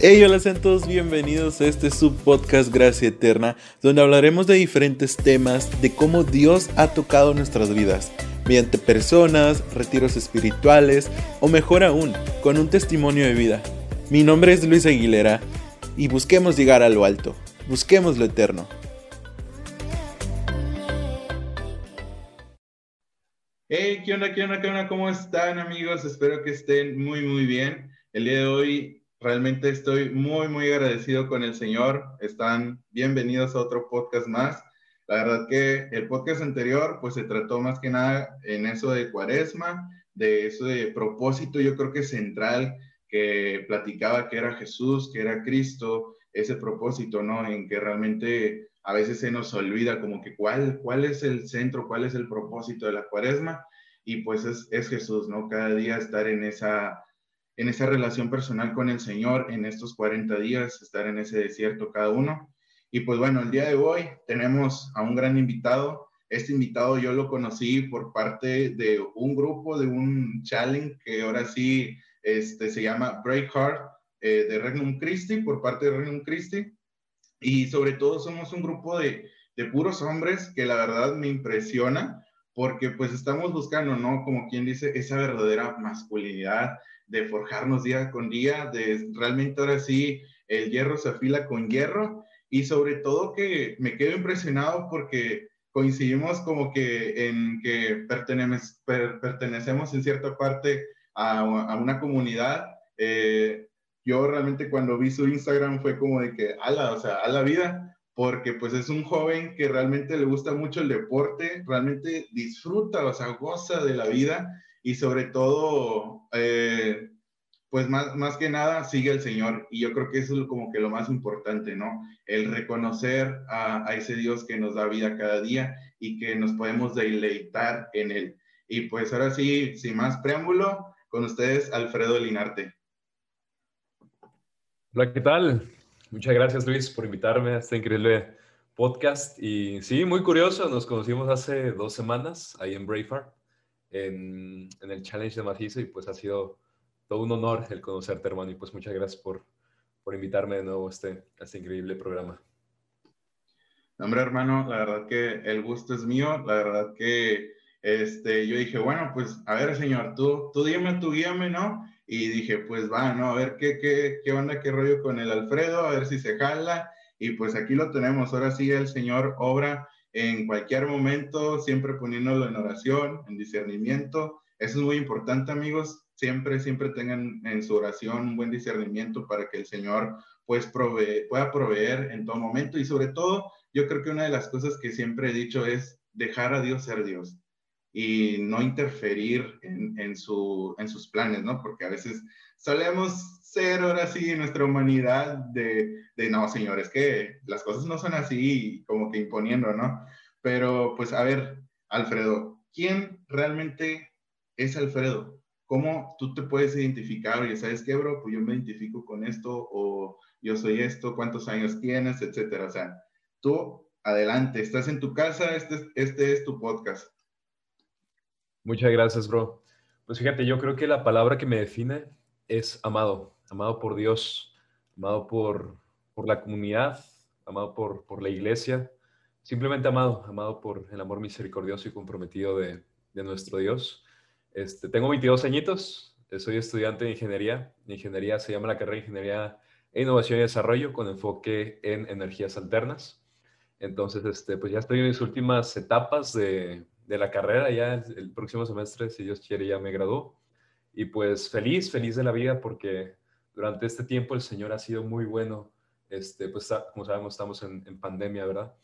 Hey, hola, sean todos bienvenidos a este subpodcast Gracia Eterna, donde hablaremos de diferentes temas de cómo Dios ha tocado nuestras vidas, mediante personas, retiros espirituales o mejor aún, con un testimonio de vida. Mi nombre es Luis Aguilera y busquemos llegar a lo alto, busquemos lo eterno. Hey, ¿qué onda, qué onda, qué onda? ¿Cómo están amigos? Espero que estén muy, muy bien. El día de hoy Realmente estoy muy, muy agradecido con el Señor. Están bienvenidos a otro podcast más. La verdad que el podcast anterior, pues se trató más que nada en eso de cuaresma, de eso de propósito, yo creo que central, que platicaba que era Jesús, que era Cristo, ese propósito, ¿no? En que realmente a veces se nos olvida como que cuál, cuál es el centro, cuál es el propósito de la cuaresma. Y pues es, es Jesús, ¿no? Cada día estar en esa en esa relación personal con el Señor en estos 40 días, estar en ese desierto cada uno. Y pues bueno, el día de hoy tenemos a un gran invitado. Este invitado yo lo conocí por parte de un grupo, de un challenge que ahora sí este, se llama Breakheart eh, de Regnum Christi, por parte de Regnum Christi. Y sobre todo somos un grupo de, de puros hombres que la verdad me impresiona porque pues estamos buscando, ¿no? Como quien dice, esa verdadera masculinidad, de forjarnos día con día, de realmente ahora sí el hierro se afila con hierro y sobre todo que me quedo impresionado porque coincidimos como que en que pertenecemos en cierta parte a, una comunidad. Eh, yo realmente cuando vi su Instagram fue como de que, ala, o sea, a la vida, porque pues es un joven que realmente le gusta mucho el deporte, realmente disfruta, o sea, goza de la vida y sobre todo, eh, pues más, más que nada sigue el Señor. Y yo creo que eso es como que lo más importante, ¿no? El reconocer a, a ese Dios que nos da vida cada día y que nos podemos deleitar en Él. Y pues ahora sí, sin más preámbulo, con ustedes, Alfredo Linarte. Hola, ¿qué tal? Muchas gracias, Luis, por invitarme a este increíble podcast. Y sí, muy curioso, nos conocimos hace dos semanas ahí en Braveheart en, el Challenge de Macizo y pues ha sido todo un honor el conocerte, hermano, y pues muchas gracias por, por invitarme de nuevo a este, a este increíble programa. Hombre, hermano, la verdad que el gusto es mío, la verdad que este, yo dije, bueno, pues a ver, señor, tú, tú dime, tú guíame, ¿no? Y dije, pues va, ¿no? A ver qué, qué, qué onda, qué rollo con el Alfredo, a ver si se jala. Y pues aquí lo tenemos, ahora sí el señor obra en cualquier momento, siempre poniéndolo en oración, en discernimiento. Eso es muy importante, amigos. Siempre, siempre tengan en su oración un buen discernimiento para que el Señor pues pueda proveer en todo momento. Y sobre todo, yo creo que una de las cosas que siempre he dicho es dejar a Dios ser Dios y no interferir en, en, su, en sus planes, ¿no? Porque a veces solemos ser ahora sí en nuestra humanidad de, de, no, señores, que las cosas no son así, como que imponiendo, ¿no? Pero pues a ver, Alfredo, ¿quién realmente es Alfredo? ¿Cómo tú te puedes identificar? Oye, ¿sabes qué, bro? Pues yo me identifico con esto, o yo soy esto, cuántos años tienes, etcétera. O sea, tú, adelante, estás en tu casa, este, este es tu podcast. Muchas gracias, bro. Pues fíjate, yo creo que la palabra que me define es amado, amado por Dios, amado por, por la comunidad, amado por, por la iglesia, simplemente amado, amado por el amor misericordioso y comprometido de, de nuestro Dios. Este, tengo 22 añitos, soy estudiante de ingeniería. ingeniería se llama la carrera de Ingeniería e Innovación y Desarrollo con enfoque en energías alternas. Entonces, este, pues ya estoy en mis últimas etapas de, de la carrera, ya el próximo semestre, si Dios quiere, ya me graduó. Y pues feliz, feliz de la vida porque durante este tiempo el Señor ha sido muy bueno. Este, pues como sabemos estamos en, pandemia, ¿verdad?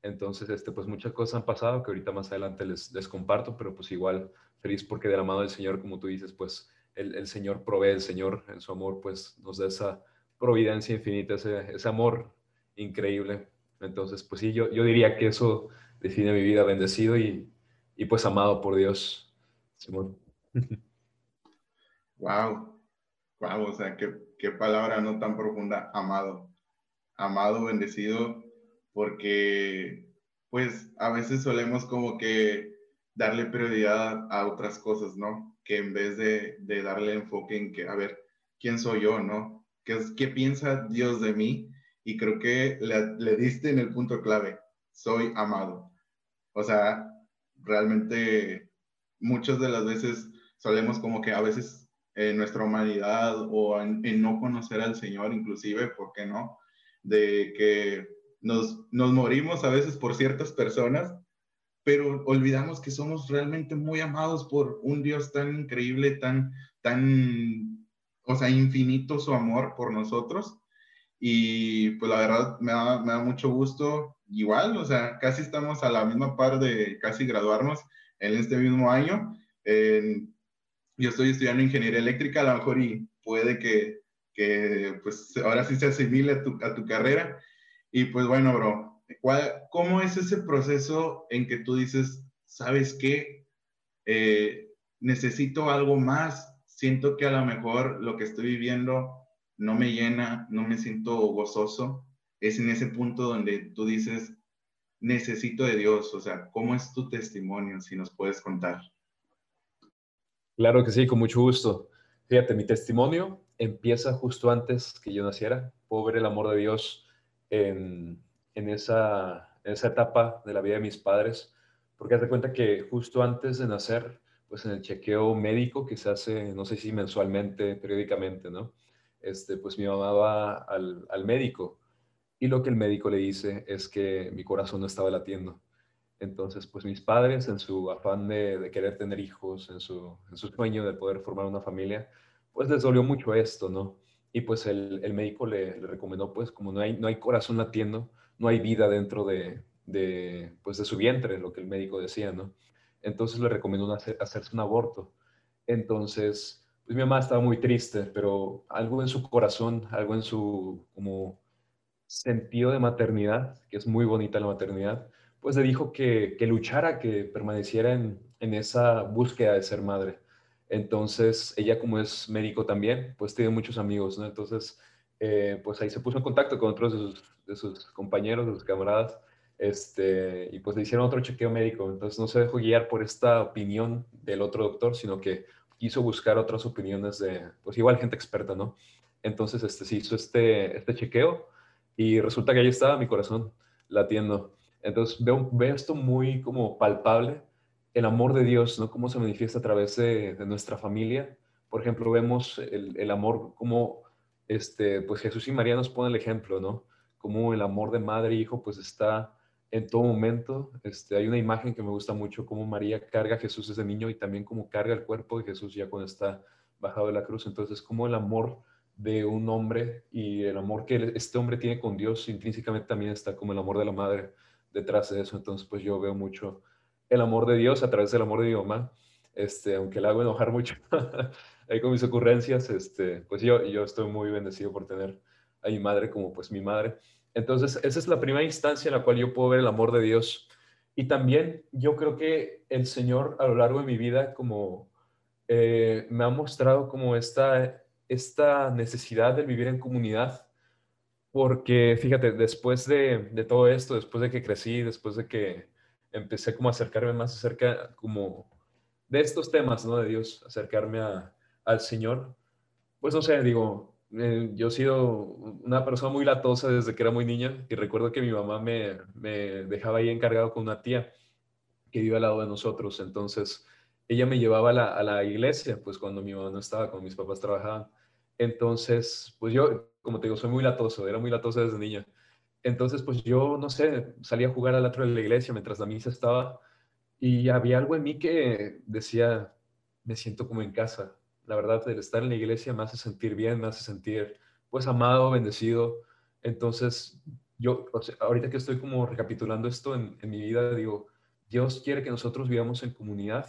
Entonces, este, pues muchas cosas han pasado que ahorita más adelante les, les comparto, pero pues igual feliz porque de la mano del Señor, como tú dices, pues el, el Señor provee, el Señor en su amor, pues nos da esa providencia infinita, ese, ese amor increíble. Entonces, pues sí, yo, yo diría que eso define mi vida, bendecido y, y pues amado por Dios. Simón. Wow, wow, o sea, qué, qué palabra no tan profunda, amado, amado, bendecido, porque pues a veces solemos como que darle prioridad a otras cosas, ¿no? Que en vez de, de darle enfoque en que, a ver, ¿quién soy yo, no? ¿Qué, qué piensa Dios de mí? Y creo que le, le diste en el punto clave, soy amado. O sea, realmente muchas de las veces solemos como que a veces en nuestra humanidad o en, no conocer al Señor inclusive, ¿por qué no? De que nos, nos morimos a veces por ciertas personas, pero olvidamos que somos realmente muy amados por un Dios tan increíble, tan, tan, o sea, infinito su amor por nosotros. Y pues la verdad me da, me da mucho gusto, igual, o sea, casi estamos a la misma par de casi graduarnos en este mismo año. Yo estoy estudiando ingeniería eléctrica, a lo mejor y puede que, que pues ahora sí se asimile a tu, a tu carrera. Y pues bueno, bro, ¿cómo es ese proceso en que tú dices, sabes qué, eh, necesito algo más, siento que a lo mejor lo que estoy viviendo no me llena, no me siento gozoso, es en ese punto donde tú dices, necesito de Dios? O sea, ¿cómo es tu testimonio? Si nos puedes contar. Claro que sí, con mucho gusto. Fíjate, mi testimonio empieza justo antes que yo naciera. Puedo ver el amor de Dios en, esa, esa etapa de la vida de mis padres, porque haz cuenta que justo antes de nacer, pues en el chequeo médico que se hace, no sé si mensualmente, periódicamente, ¿no? Este, pues mi mamá va al, al médico y lo que el médico le dice es que mi corazón no estaba latiendo. Entonces, pues mis padres, en su afán de, querer tener hijos, en su, sueño de poder formar una familia, pues les dolió mucho esto, ¿no? Y pues el, médico le, recomendó, pues como no hay, no hay corazón latiendo, no hay vida dentro de, pues de su vientre, lo que el médico decía, ¿no? Entonces le recomendó hacer, hacerse un aborto. Entonces, pues mi mamá estaba muy triste, pero algo en su corazón, algo en su, como sentido de maternidad, que es muy bonita la maternidad, pues le dijo que, que luchara, que permaneciera en, en, esa búsqueda de ser madre. Entonces, ella como es médico también, pues tiene muchos amigos, ¿no? Entonces, eh, pues ahí se puso en contacto con otros de sus, compañeros, de sus camaradas, este, y pues le hicieron otro chequeo médico. Entonces, no se dejó guiar por esta opinión del otro doctor, sino que quiso buscar otras opiniones de, pues igual gente experta, ¿no? Entonces, este, se hizo este, este chequeo y resulta que ahí estaba mi corazón latiendo. Entonces veo, veo esto muy como palpable, el amor de Dios, ¿no? Cómo se manifiesta a través de, nuestra familia. Por ejemplo, vemos el, el, amor como, este, pues Jesús y María nos ponen el ejemplo, ¿no? Como el amor de madre e hijo, pues está en todo momento. Este, hay una imagen que me gusta mucho, como María carga a Jesús desde niño y también como carga el cuerpo de Jesús ya cuando está bajado de la cruz. Entonces, como el amor de un hombre y el amor que este hombre tiene con Dios intrínsecamente también está como el amor de la madre detrás de eso. Entonces, pues yo veo mucho el amor de Dios a través del amor de mi mamá, este, aunque la hago enojar mucho ahí con mis ocurrencias, este, pues yo, yo estoy muy bendecido por tener a mi madre como pues mi madre. Entonces, esa es la primera instancia en la cual yo puedo ver el amor de Dios. Y también yo creo que el Señor a lo largo de mi vida como eh, me ha mostrado como esta esta necesidad de vivir en comunidad, porque fíjate, después de, todo esto, después de que crecí, después de que empecé como a acercarme más acerca como de estos temas, ¿no? De Dios, acercarme al Señor, pues no sé, digo, eh, yo he sido una persona muy latosa desde que era muy niña y recuerdo que mi mamá me, me dejaba ahí encargado con una tía que vive al lado de nosotros, entonces ella me llevaba a la, iglesia, pues cuando mi mamá no estaba, cuando mis papás trabajaban. Entonces, pues yo, como te digo, soy muy latoso, era muy latoso desde niña. Entonces, pues yo, no sé, salía a jugar al otro de la iglesia mientras la misa estaba y había algo en mí que decía, me siento como en casa. La verdad, el estar en la iglesia me hace sentir bien, me hace sentir, pues, amado, bendecido. Entonces, yo, ahorita que estoy como recapitulando esto en, en mi vida, digo, Dios quiere que nosotros vivamos en comunidad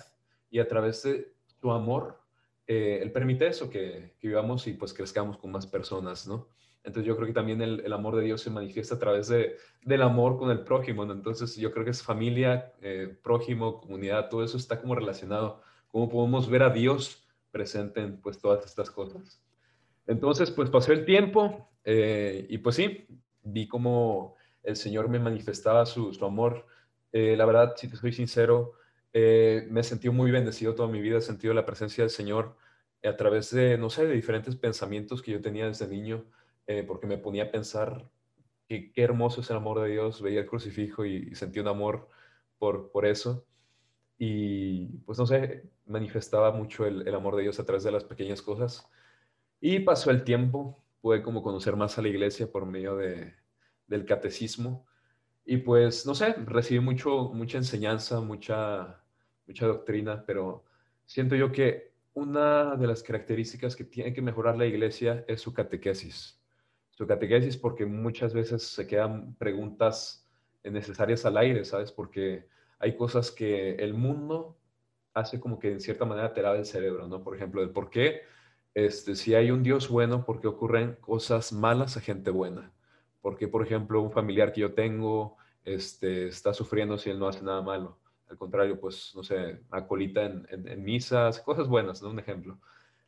y a través de su amor, eh, Él permite eso, que, vivamos y pues crezcamos con más personas, ¿no? Entonces yo creo que también el, amor de Dios se manifiesta a través de, del amor con el prójimo, ¿no? Entonces yo creo que es familia, eh, prójimo, comunidad, todo eso está como relacionado. ¿Cómo podemos ver a Dios presente en pues todas estas cosas? Entonces pues pasó el tiempo eh, y pues sí, vi como el Señor me manifestaba su, su amor. la verdad, si te soy sincero, eh, me he sentido muy bendecido toda mi vida, he sentido la presencia del Señor a través de, no sé, de diferentes pensamientos que yo tenía desde niño, eh, porque me ponía a pensar que qué hermoso es el amor de Dios, veía el crucifijo y, y sentí un amor por, por eso. Y pues no sé, manifestaba mucho el, el, amor de Dios a través de las pequeñas cosas. Y pasó el tiempo, pude como conocer más a la iglesia por medio de, del catecismo. Y pues, no sé, recibí mucho, mucha enseñanza, mucha, mucha doctrina, pero siento yo que una de las características que tiene que mejorar la iglesia es su catequesis. Su catequesis porque muchas veces se quedan preguntas necesarias al aire, ¿sabes? Porque hay cosas que el mundo hace como que en cierta manera te lava el cerebro, ¿no? Por ejemplo, el por qué, este, si hay un Dios bueno, ¿por qué ocurren cosas malas a gente buena? Porque, por ejemplo, un familiar que yo tengo este, está sufriendo si él no hace nada malo. Al contrario, pues, no sé, acolita en, en, misas, cosas buenas, ¿no? Un ejemplo.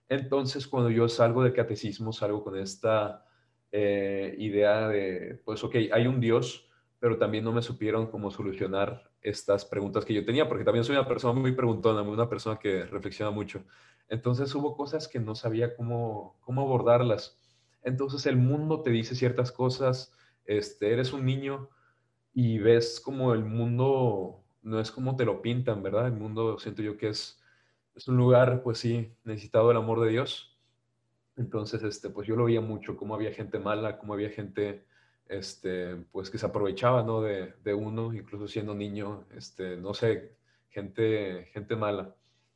Entonces, cuando yo salgo de catecismo, salgo con esta eh, idea de, pues, ok, hay un Dios, pero también no me supieron cómo solucionar estas preguntas que yo tenía, porque también soy una persona muy preguntona, una persona que reflexiona mucho. Entonces hubo cosas que no sabía cómo, cómo abordarlas. Entonces el mundo te dice ciertas cosas, este, eres un niño y ves como el mundo no es como te lo pintan, ¿verdad? El mundo siento yo que es, es un lugar, pues sí, necesitado del amor de Dios. Entonces, este, pues yo lo veía mucho, cómo había gente mala, cómo había gente este, pues que se aprovechaba, ¿no? De, de, uno, incluso siendo niño, este, no sé, gente, gente mala.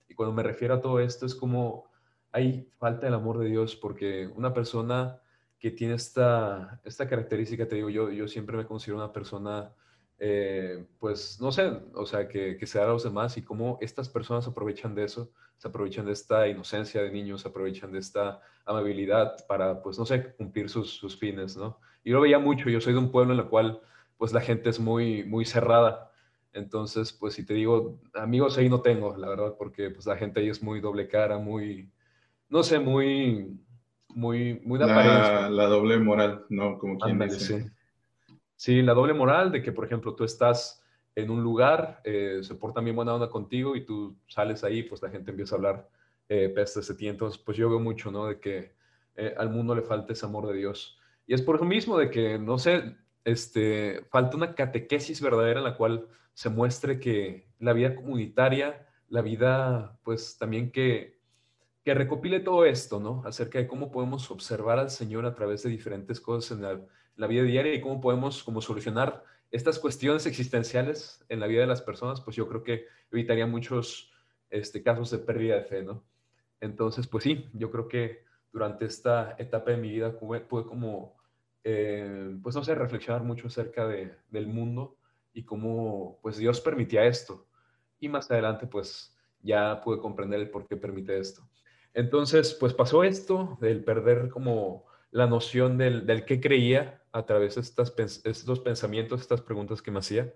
Y cuando me refiero a todo esto es como hay falta del amor de Dios, porque una persona que tiene esta, esta característica, te digo, yo, yo siempre me considero una persona, eh, pues, no sé, o sea, que, que se da a los demás y cómo estas personas aprovechan de eso, se aprovechan de esta inocencia de niños, se aprovechan de esta amabilidad para, pues, no sé, cumplir sus, sus fines, ¿no? Y lo veía mucho, yo soy de un pueblo en el cual pues la gente es muy, muy cerrada. Entonces, pues si te digo, amigos ahí no tengo, la verdad, porque pues la gente ahí es muy doble cara, muy, no sé, muy, muy, muy de la, La doble moral, ¿no? Como quien dice. Sí. Sí. la doble moral de que, por ejemplo, tú estás en un lugar, eh, se portan bien buena onda contigo y tú sales ahí, pues la gente empieza a hablar eh, pestes de. Entonces, pues yo veo mucho, ¿no? De que eh, al mundo le falta ese amor de Dios. Y es por eso mismo de que, no sé, este, falta una catequesis verdadera en la cual se muestre que la vida comunitaria, la vida, pues también que, que recopile todo esto, ¿no? Acerca de cómo podemos observar al Señor a través de diferentes cosas en la, la vida diaria y cómo podemos como solucionar estas cuestiones existenciales en la vida de las personas, pues yo creo que evitaría muchos este, casos de pérdida de fe, ¿no? Entonces, pues sí, yo creo que durante esta etapa de mi vida pude, como, eh, pues no sé, reflexionar mucho acerca de, del mundo y cómo pues Dios permitía esto. Y más adelante pues ya pude comprender el por qué permite esto. Entonces pues pasó esto, del perder como la noción del, del qué creía a través de estas, estos pensamientos, estas preguntas que me hacía.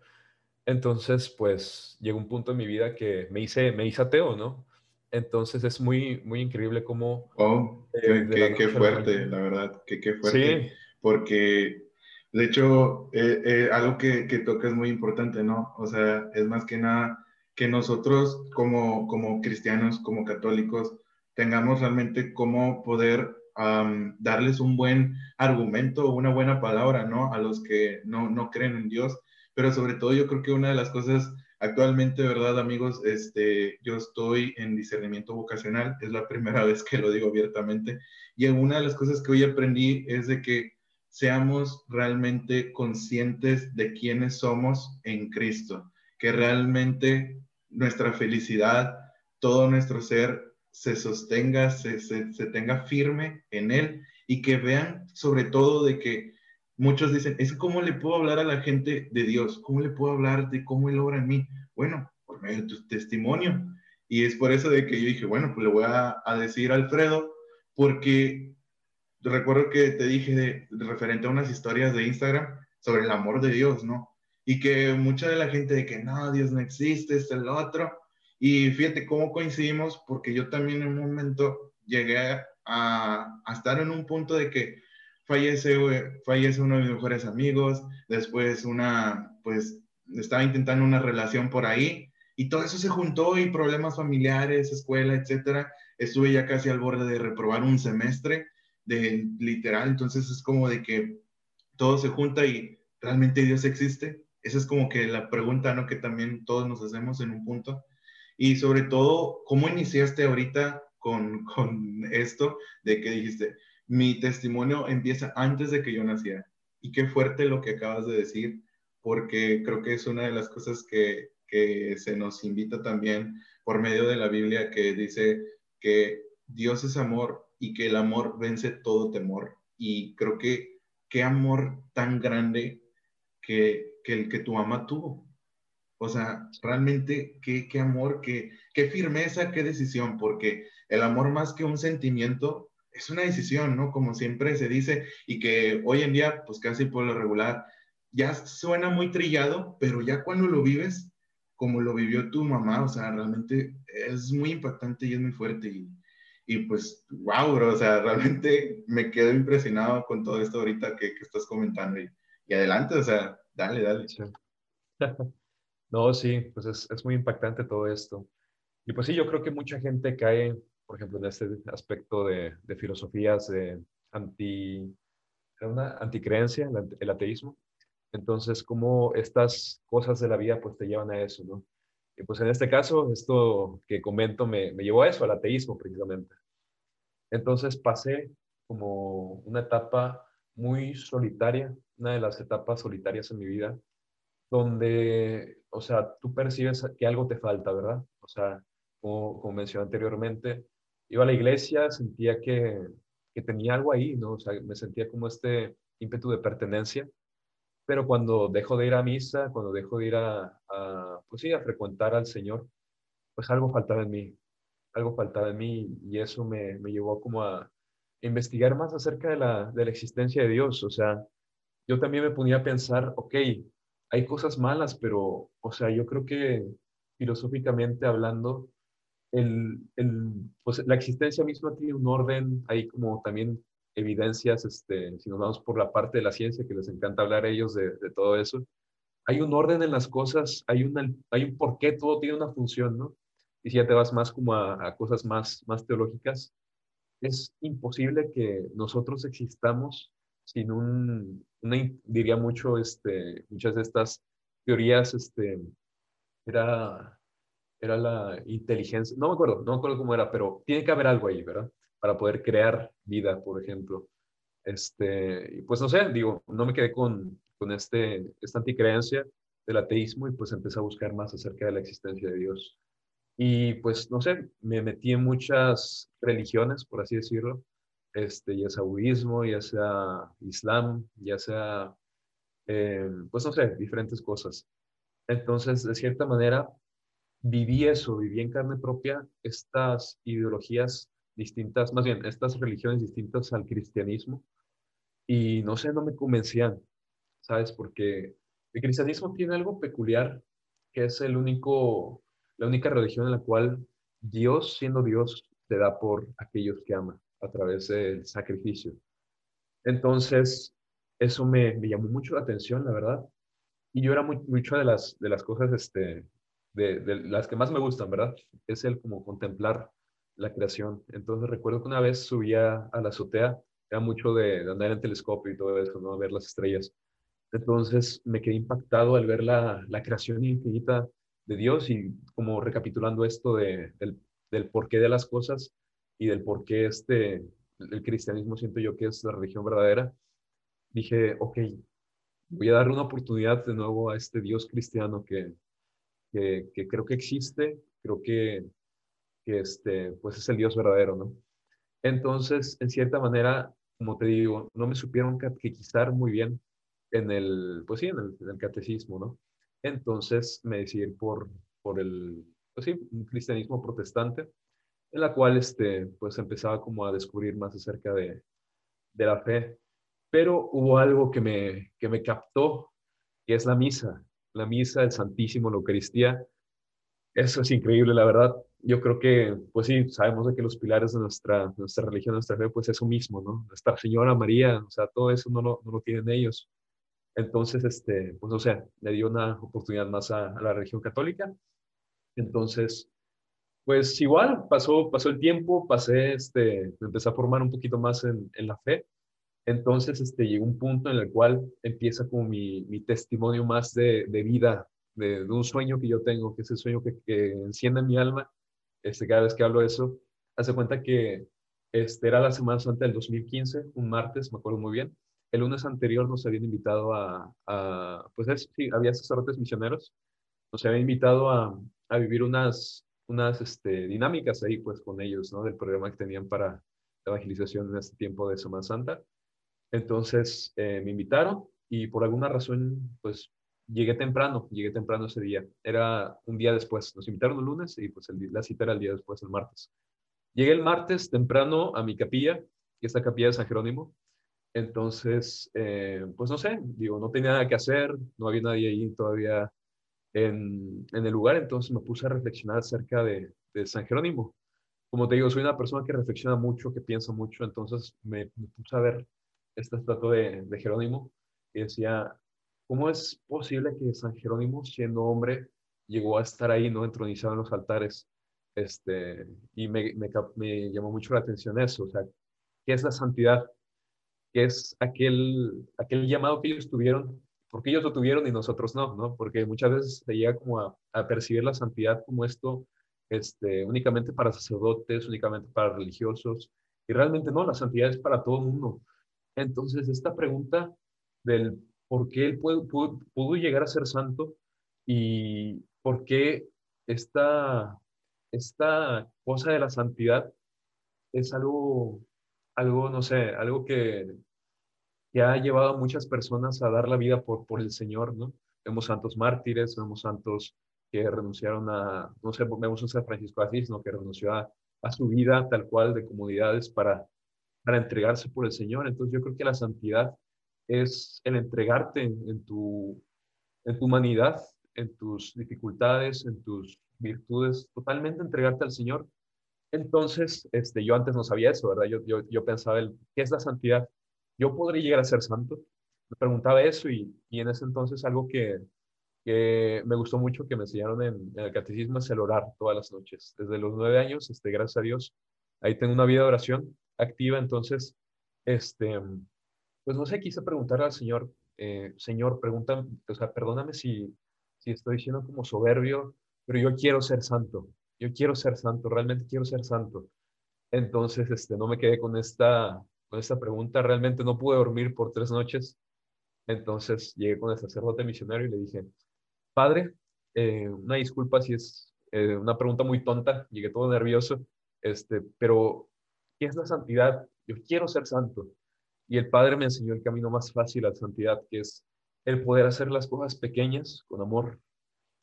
Entonces pues llegó un punto en mi vida que me hice, me hice ateo, ¿no? Entonces es muy, muy increíble cómo... Oh, qué, qué, fuerte, la, verdad, qué, qué fuerte. Sí. Porque, de hecho, eh, eh, algo que, que toca es muy importante, ¿no? O sea, es más que nada que nosotros como, como cristianos, como católicos, tengamos realmente cómo poder darles un buen argumento, una buena palabra, ¿no? A los que no, no creen en Dios. Pero sobre todo yo creo que una de las cosas Actualmente, ¿verdad, amigos? Este, yo estoy en discernimiento vocacional, es la primera vez que lo digo abiertamente, y una de las cosas que hoy aprendí es de que seamos realmente conscientes de quiénes somos en Cristo, que realmente nuestra felicidad, todo nuestro ser se sostenga, se, se, tenga firme en Él y que vean sobre todo de que muchos dicen, es cómo le puedo hablar a la gente de Dios, cómo le puedo hablar de cómo Él obra en mí. Bueno, por medio de tu testimonio. Y es por eso de que yo dije, bueno, pues le voy a, decir a Alfredo, porque recuerdo que te dije referente a unas historias de Instagram sobre el amor de Dios, ¿no? Y que mucha de la gente de que no, Dios no existe, es el otro. Y fíjate cómo coincidimos, porque yo también en un momento llegué a, a estar en un punto de que fallece, fallece uno de mis mejores amigos, después una, pues, estaba intentando una relación por ahí Y todo eso se juntó y problemas familiares, escuela, etcétera. Estuve ya casi al borde de reprobar un semestre de literal, entonces es como de que todo se junta y realmente Dios existe. Esa es como que la pregunta, ¿no? Que también todos nos hacemos en un punto. Y sobre todo, ¿cómo iniciaste ahorita con, con esto de que dijiste, mi testimonio empieza antes de que yo naciera? Y qué fuerte lo que acabas de decir, porque creo que es una de las cosas que, que se nos invita también por medio de la Biblia, que dice que Dios es amor y que el amor vence todo temor. Y creo que qué amor tan grande que, que el que tu mamá tuvo. O sea, realmente qué, qué amor, qué, qué firmeza, qué decisión, porque el amor más que un sentimiento es una decisión, ¿no? Como siempre se dice y que hoy en día, pues casi por lo regular, ya suena muy trillado, pero ya cuando lo vives, como lo vivió tu mamá, o sea, realmente es muy impactante y es muy fuerte y, y pues, wow, bro, o sea, realmente me quedo impresionado con todo esto ahorita que, que estás comentando y, y, adelante, o sea, dale, dale. No, sí, pues es, es, muy impactante todo esto. Y pues sí, yo creo que mucha gente cae, por ejemplo, en este aspecto de, de filosofías de anti, una anticreencia, el, ateísmo. Entonces, como estas cosas de la vida pues te llevan a eso, ¿no? Y pues en este caso, esto que comento me, me llevó a eso, al ateísmo precisamente. Entonces pasé como una etapa muy solitaria, una de las etapas solitarias en mi vida, donde, o sea, tú percibes que algo te falta, ¿verdad? O sea, como, como mencioné anteriormente, iba a la iglesia, sentía que, que tenía algo ahí, ¿no? O sea, me sentía como este ímpetu de pertenencia, pero cuando dejo de ir a misa, cuando dejo de ir a, pues sí, a frecuentar al Señor, pues algo faltaba en mí, algo faltaba en mí y eso me, me llevó como a investigar más acerca de la, de la existencia de Dios. O sea, yo también me ponía a pensar, ok, hay cosas malas, pero, o sea, yo creo que filosóficamente hablando, el, el, pues la existencia misma tiene un orden, hay como también evidencias, este, si nos vamos por la parte de la ciencia, que les encanta hablar a ellos de, todo eso, hay un orden en las cosas, hay, una, hay un porqué, todo tiene una función, ¿no? Y si ya te vas más como a, cosas más, más teológicas, es imposible que nosotros existamos sin un, diría mucho, este, muchas de estas teorías, este, era, era la inteligencia, no me acuerdo, no me acuerdo cómo era, pero tiene que haber algo ahí, ¿verdad? para poder crear vida, por ejemplo. Este, pues no sé, digo, no me quedé con, con este, esta anticreencia del ateísmo y pues empecé a buscar más acerca de la existencia de Dios. Y pues no sé, me metí en muchas religiones, por así decirlo, este, ya sea budismo, ya sea islam, ya sea, eh, pues no sé, diferentes cosas. Entonces, de cierta manera, viví eso, viví en carne propia estas ideologías distintas, más bien, estas religiones distintas al cristianismo. Y no sé, no me convencían, ¿sabes? Porque el cristianismo tiene algo peculiar, que es el único, la única religión en la cual Dios, siendo Dios, te da por aquellos que ama a través del sacrificio. Entonces, eso me, me llamó mucho la atención, la verdad. Y yo era muy, mucho de las, de las cosas, este, de, de, las que más me gustan, ¿verdad? Es el como contemplar la creación. Entonces recuerdo que una vez subía a la azotea, era mucho de, andar en telescopio y todo eso, ¿no? ver las estrellas. Entonces me quedé impactado al ver la, la creación infinita de Dios y como recapitulando esto de, del, del porqué de las cosas y del por qué este, el cristianismo siento yo que es la religión verdadera, dije, ok, voy a darle una oportunidad de nuevo a este Dios cristiano que, que, creo que existe, creo que que este, pues es el Dios verdadero, ¿no? Entonces, en cierta manera, como te digo, no me supieron catequizar muy bien en el, pues sí, en el, catecismo, ¿no? Entonces me decidí por, por el, pues sí, un cristianismo protestante, en la cual, este, pues empezaba como a descubrir más acerca de, de la fe. Pero hubo algo que me, que me captó, que es la misa, la misa del Santísimo, la Eucaristía. Eso es increíble, la verdad yo creo que, pues sí, sabemos de que los pilares de nuestra, nuestra religión, nuestra fe, pues eso mismo, ¿no? Nuestra Señora María, o sea, todo eso no lo, no lo tienen ellos. Entonces, este, pues o sea, le dio una oportunidad más a, la religión católica Entonces, pues igual, pasó, pasó el tiempo, pasé, este, me empecé a formar un poquito más en, en la fe. Entonces, este, llegó un punto en el cual empieza como mi, mi testimonio más de, de vida, de, un sueño que yo tengo, que es el sueño que, enciende mi alma. Este, cada vez que hablo de eso, hace cuenta que este, era la Semana Santa del 2015, un martes, me acuerdo muy bien. El lunes anterior nos habían invitado a, a pues es, sí, había sacerdotes misioneros, nos habían invitado a, a vivir unas, unas este, dinámicas ahí pues con ellos, ¿no? Del programa que tenían para evangelización en este tiempo de Semana Santa. Entonces eh, me invitaron y por alguna razón pues llegué temprano, llegué temprano ese día. Era un día después, nos invitaron el lunes y pues el, la cita era el día después, el martes. Llegué el martes temprano a mi capilla, que es la capilla de San Jerónimo. Entonces, eh, pues no sé, digo, no tenía nada que hacer, no había nadie ahí todavía en, en, el lugar, entonces me puse a reflexionar acerca de, San Jerónimo. Como te digo, soy una persona que reflexiona mucho, que piensa mucho, entonces me, me puse a ver esta estatua de, de, Jerónimo y decía, ¿cómo es posible que San Jerónimo, siendo hombre, llegó a estar ahí, no entronizado en los altares? Este, y me, me, me llamó mucho la atención eso, o sea, ¿qué es la santidad? ¿Qué es aquel, aquel llamado que ellos tuvieron porque ellos lo tuvieron y nosotros no, ¿no? Porque muchas veces se llega como a, percibir la santidad como esto este, únicamente para sacerdotes, únicamente para religiosos, y realmente no, la santidad es para todo el mundo. Entonces, esta pregunta del por qué él pudo, pudo, pudo llegar a ser santo y por qué esta, esta cosa de la santidad es algo, algo, no sé, algo que, que ha llevado a muchas personas a dar la vida por, por el Señor, ¿no? Vemos santos mártires, vemos santos que renunciaron a, no sé, vemos un San Francisco Asís, ¿no? Que renunció a, a, su vida tal cual de comunidades para, para entregarse por el Señor. Entonces yo creo que la santidad es el entregarte en, en, tu, en tu humanidad, en tus dificultades, en tus virtudes, totalmente entregarte al Señor. Entonces, este, yo antes no sabía eso, ¿verdad? Yo, yo, yo pensaba, el, ¿qué es la santidad? Yo podría llegar a ser santo. Me preguntaba eso y, y en ese entonces algo que, que, me gustó mucho que me enseñaron en, el catecismo es el orar todas las noches. Desde los nueve años, este, gracias a Dios, ahí tengo una vida de oración activa. Entonces, este, pues no sé, quise preguntarle al Señor, eh, Señor, pregunta, o sea, perdóname si, si estoy siendo como soberbio, pero yo quiero ser santo. Yo quiero ser santo, realmente quiero ser santo. Entonces, este, no me quedé con esta con esta pregunta. Realmente no pude dormir por tres noches. Entonces llegué con el sacerdote misionario y le dije, padre, eh, una disculpa si es eh, una pregunta muy tonta, llegué todo nervioso, este, pero ¿qué es la santidad? Yo quiero ser santo. Y el padre me enseñó el camino más fácil a la santidad, que es el poder hacer las cosas pequeñas con amor.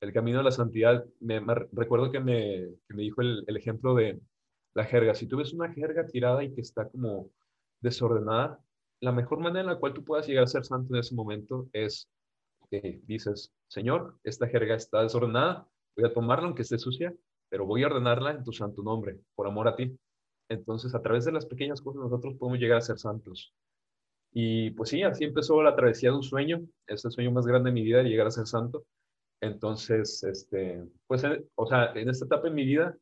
El camino de la santidad, me recuerdo que me, que me dijo el, el ejemplo de la jerga. Si tú ves una jerga tirada y que está como desordenada, la mejor manera en la cual tú puedas llegar a ser santo en ese momento es que dices, Señor, esta jerga está desordenada, voy a tomarla aunque esté sucia, pero voy a ordenarla en tu santo nombre, por amor a ti. Entonces, a través de las pequeñas cosas nosotros podemos llegar a ser santos. Y pues sí, así empezó la travesía de un sueño, es el sueño más grande de mi vida, llegar a ser santo. Entonces, este, pues, o sea, en esta etapa de mi vida,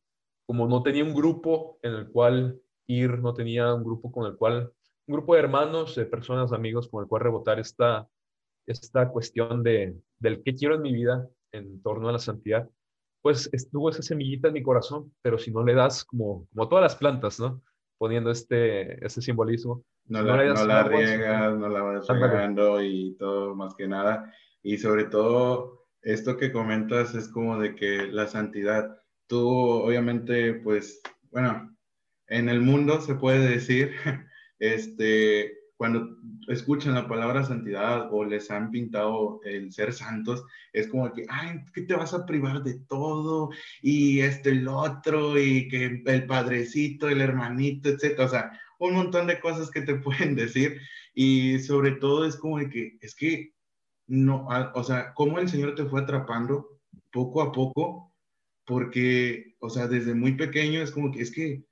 como no tenía un grupo en el cual ir, no tenía un grupo con el cual, un grupo de hermanos, de personas, amigos con el cual rebotar esta, esta cuestión de, del qué quiero en mi vida en torno a la santidad, pues estuvo esa semillita en mi corazón, pero si no le das como, como todas las plantas, ¿no? Poniendo este, este simbolismo. No, no, la, no la riegas, no la vas regando y todo más que nada. Y sobre todo, esto que comentas es como de que la santidad, tú obviamente, pues, bueno, en el mundo se puede decir, este, cuando escuchan la palabra santidad o les han pintado el ser santos, es como que, ay, ¿qué te vas a privar de todo? Y este, el otro, y que el padrecito, el hermanito, etcétera. O sea, un montón de cosas que te pueden decir. Y sobre todo es como que, es que, no, o sea, cómo el Señor te fue atrapando poco a poco, porque, o sea, desde muy pequeño es como que, es que,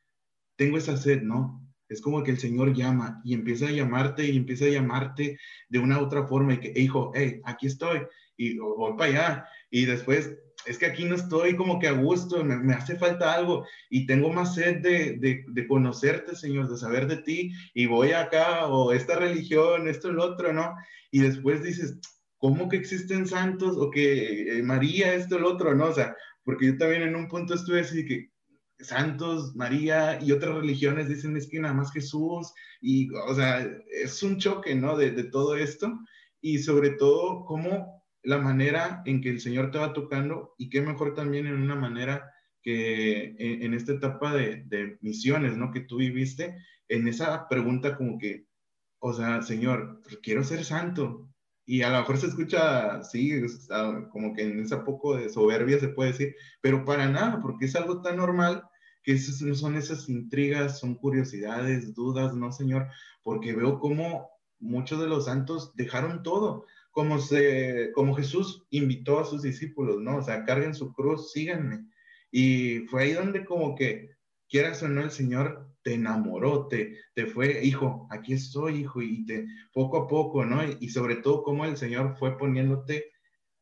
tengo esa sed, ¿no? Es como que el Señor llama y empieza a llamarte y empieza a llamarte de una otra forma y que, hijo, hey, aquí estoy y voy para allá. Y después es que aquí no estoy como que a gusto, me, hace falta algo y tengo más sed de, de, de, conocerte, Señor, de saber de ti y voy acá o esta religión, esto, el otro, ¿no? Y después dices, ¿cómo que existen santos o que eh, María, esto, el otro, ¿no? O sea, porque yo también en un punto estuve así que santos, María y otras religiones dicen es que nada más Jesús y, o sea, es un choque, ¿no? De, todo esto y sobre todo cómo la manera en que el Señor te va tocando y qué mejor también en una manera que en, esta etapa de, misiones, ¿no? Que tú viviste, en esa pregunta como que, o sea, Señor, pues, quiero ser santo. Y a lo mejor se escucha, sí, como que en esa poco de soberbia se puede decir, pero para nada, porque es algo tan normal que son esas intrigas, son curiosidades, dudas, ¿no, Señor? Porque veo como muchos de los santos dejaron todo, como, se, como Jesús invitó a sus discípulos, ¿no? O sea, carguen su cruz, síganme. Y fue ahí donde como que, quieras o no, el Señor te enamoró, te, te fue, hijo, aquí estoy, hijo, y te, poco a poco, ¿no? Y, sobre todo cómo el Señor fue poniéndote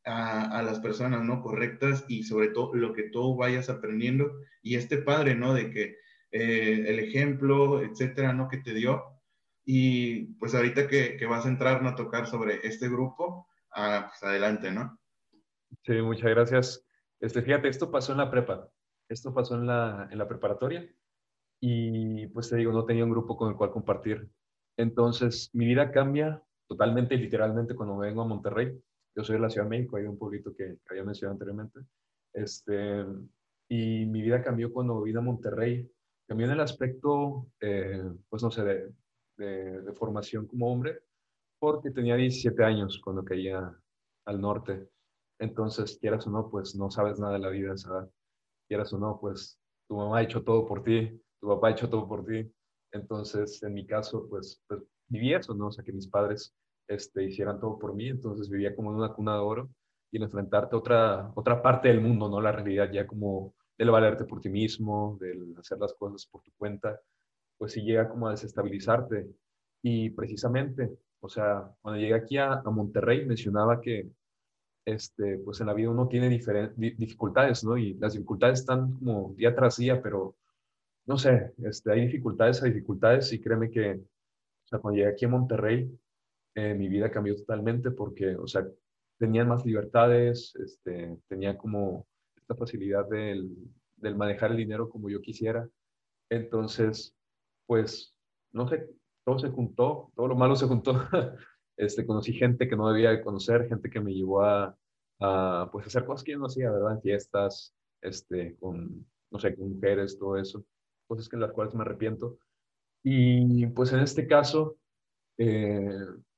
a, las personas, ¿no? Correctas y sobre todo lo que tú vayas aprendiendo. Y este padre, ¿no? De que eh, el ejemplo, etcétera, ¿no? Que te dio, y pues ahorita que, que vas a entrar a tocar sobre este grupo, ah, pues adelante, ¿no? Sí, muchas gracias. Este, fíjate, esto pasó en la prepa, esto pasó en la, en la preparatoria y pues te digo, no tenía un grupo con el cual compartir. Entonces, mi vida cambia totalmente y literalmente cuando vengo a Monterrey. Yo soy de la Ciudad de México, hay un pueblito que, había mencionado anteriormente. Este, y mi vida cambió cuando vine a Monterrey. Cambió en el aspecto, eh, pues no sé, de, de, formación como hombre, porque tenía 17 años cuando caía al norte. Entonces, quieras o no, pues no sabes nada de la vida esa Quieras o no, pues tu mamá ha hecho todo por ti, tu papá ha hecho todo por ti. Entonces, en mi caso, pues, pues viví eso, ¿no? O sea, que mis padres este, hicieran todo por mí. Entonces, vivía como en una cuna de oro y en enfrentarte a otra, otra parte del mundo, ¿no? La realidad ya como del valerte por ti mismo, del hacer las cosas por tu cuenta pues sí llega como a desestabilizarte. Y precisamente, o sea, cuando llegué aquí a, Monterrey mencionaba que este, pues en la vida uno tiene dificultades, ¿no? Y las dificultades están como día tras día, pero no sé, este, hay dificultades a dificultades y créeme que, o sea, cuando llegué aquí a Monterrey, eh, mi vida cambió totalmente porque, o sea, tenía más libertades, este, tenía como esta facilidad del, del manejar el dinero como yo quisiera. Entonces, pues, no sé, todo se juntó, todo lo malo se juntó. Este, conocí gente que no debía de conocer, gente que me llevó a, a pues, hacer cosas que yo no hacía, ¿verdad? Fiestas, este, con, no sé, con mujeres, todo eso. Cosas que en las cuales me arrepiento. Y pues en este caso, eh,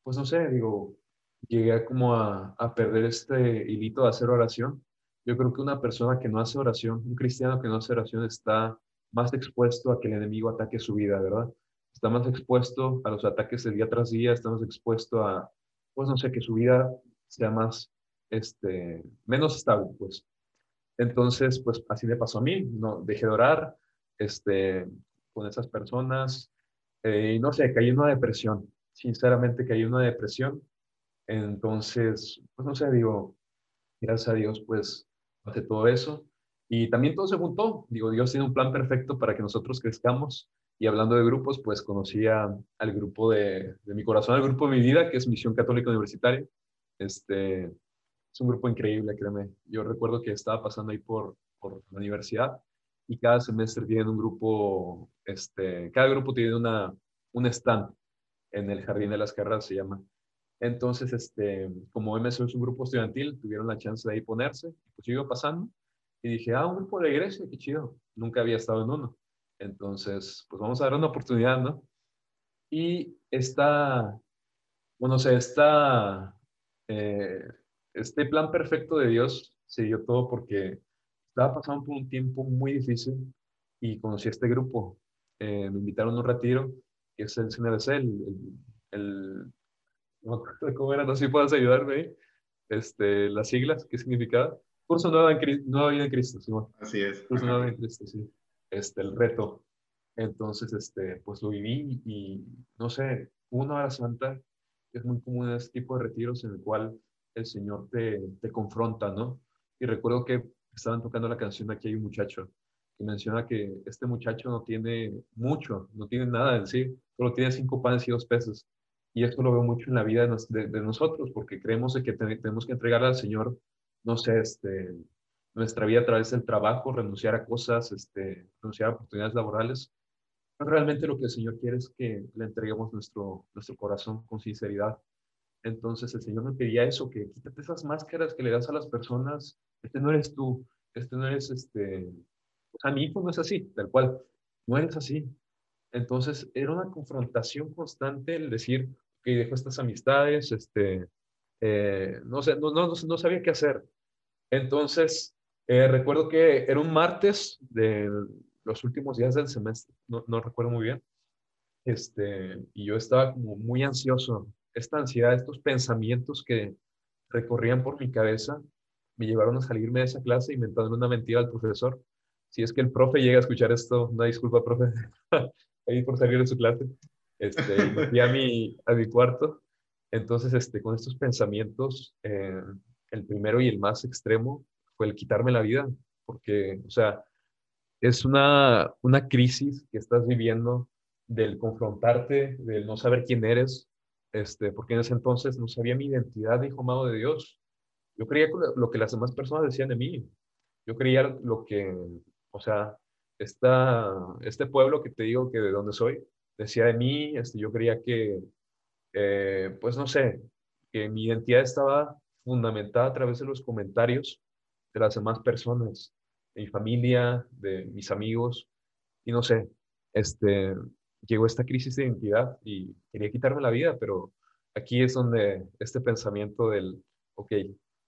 pues no sé, digo, llegué como a, a, perder este hilito de hacer oración. Yo creo que una persona que no hace oración, un cristiano que no hace oración está más expuesto a que el enemigo ataque su vida, ¿verdad? Está más expuesto a los ataques de día tras día, está más expuesto a, pues no sé, que su vida sea más, este, menos estable, pues. Entonces, pues así me pasó a mí, no, dejé de orar, este, con esas personas, eh, y no sé, caí en una depresión, sinceramente caí en una depresión. Entonces, pues no sé, digo, gracias a Dios, pues, hace todo eso. Y también todo se juntó. Digo, Dios tiene un plan perfecto para que nosotros crezcamos. Y hablando de grupos, pues conocí al grupo de, de, mi corazón, al grupo de mi vida, que es Misión Católica Universitaria. Este, es un grupo increíble, créeme. Yo recuerdo que estaba pasando ahí por, por la universidad y cada semestre tienen un grupo, este, cada grupo tiene una, un stand en el Jardín de las Carreras, se llama. Entonces, este, como MSO es un grupo estudiantil, tuvieron la chance de ahí ponerse, pues yo iba pasando y dije, ah, un grupo de iglesia, qué chido. Nunca había estado en uno. Entonces, pues vamos a dar una oportunidad, ¿no? Y esta, bueno, o sea, esta, eh, este plan perfecto de Dios se dio todo porque estaba pasando por un tiempo muy difícil y conocí a este grupo. Eh, me invitaron a un retiro, que es el CNBC, el, el, no cómo era, no sé si puedes ayudarme Este, las siglas, ¿qué significaba? Curso Nueva, en, Nueva Vida en Cristo, Simón. Así es. Curso Nueva en Cristo, sí. Este, el reto. Entonces, este, pues lo viví y, no sé, una hora santa es muy común en este tipo de retiros en el cual el Señor te, te confronta, ¿no? y recuerdo que estaban tocando la canción Aquí hay un muchacho y menciona que este muchacho no tiene mucho, no tiene nada en sí, solo tiene cinco panes y dos peces. Y esto lo veo mucho en la vida de, nosotros, porque creemos que tenemos que entregarle al Señor, no sé, este, nuestra vida a través del trabajo, renunciar a cosas, este, renunciar a oportunidades laborales. Pero realmente lo que el Señor quiere es que le entreguemos nuestro, nuestro corazón con sinceridad. Entonces el Señor me pedía eso, que quítate esas máscaras que le das a las personas. Este no eres tú, este no eres este, a mi hijo no es así, tal cual, no eres así. Entonces era una confrontación constante el decir que dejo estas amistades, este, eh, no, sé, no, no, no, sabía qué hacer. Entonces, eh, recuerdo que era un martes de los últimos días del semestre, no, no recuerdo muy bien, este, y yo estaba como muy ansioso. Esta ansiedad, estos pensamientos que recorrían por mi cabeza, me llevaron a salirme de esa clase inventando una mentira al profesor si es que el profe llega a escuchar esto, una disculpa, profe, ahí por salir de su clase, este, y me fui a mi, a mi cuarto. Entonces, este, con estos pensamientos, eh, el primero y el más extremo fue el quitarme la vida, porque, o sea, es una, una crisis que estás viviendo del confrontarte, del no saber quién eres, este, porque en ese entonces no sabía mi identidad de hijo amado de Dios. Yo creía lo que las demás personas decían de mí. Yo creía lo que o sea, esta, este pueblo que te digo que de donde soy, decía de mí, este, yo creía que, eh, pues no sé, que mi identidad estaba fundamentada a través de los comentarios de las demás personas, de mi familia, de mis amigos, y no sé, este, llegó esta crisis de identidad y quería quitarme la vida, pero aquí es donde este pensamiento del, ok,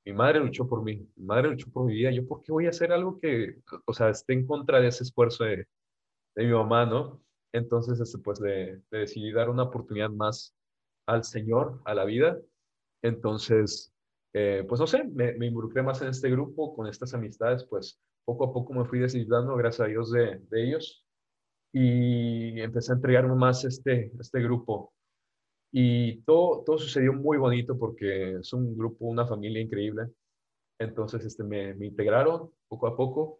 mi madre luchó por mí, mi madre luchó por mi vida, yo por qué voy a hacer algo que, o sea, esté en contra de ese esfuerzo de, de mi mamá, ¿no? Entonces, este, pues le, decidí dar una oportunidad más al Señor, a la vida. Entonces, eh, pues no sé, me, me, involucré más en este grupo, con estas amistades, pues poco a poco me fui decidando, gracias a Dios, de, de ellos. Y empecé a entregarme más este, este grupo. Y todo, todo sucedió muy bonito porque es un grupo, una familia increíble. Entonces este, me, me integraron poco a poco.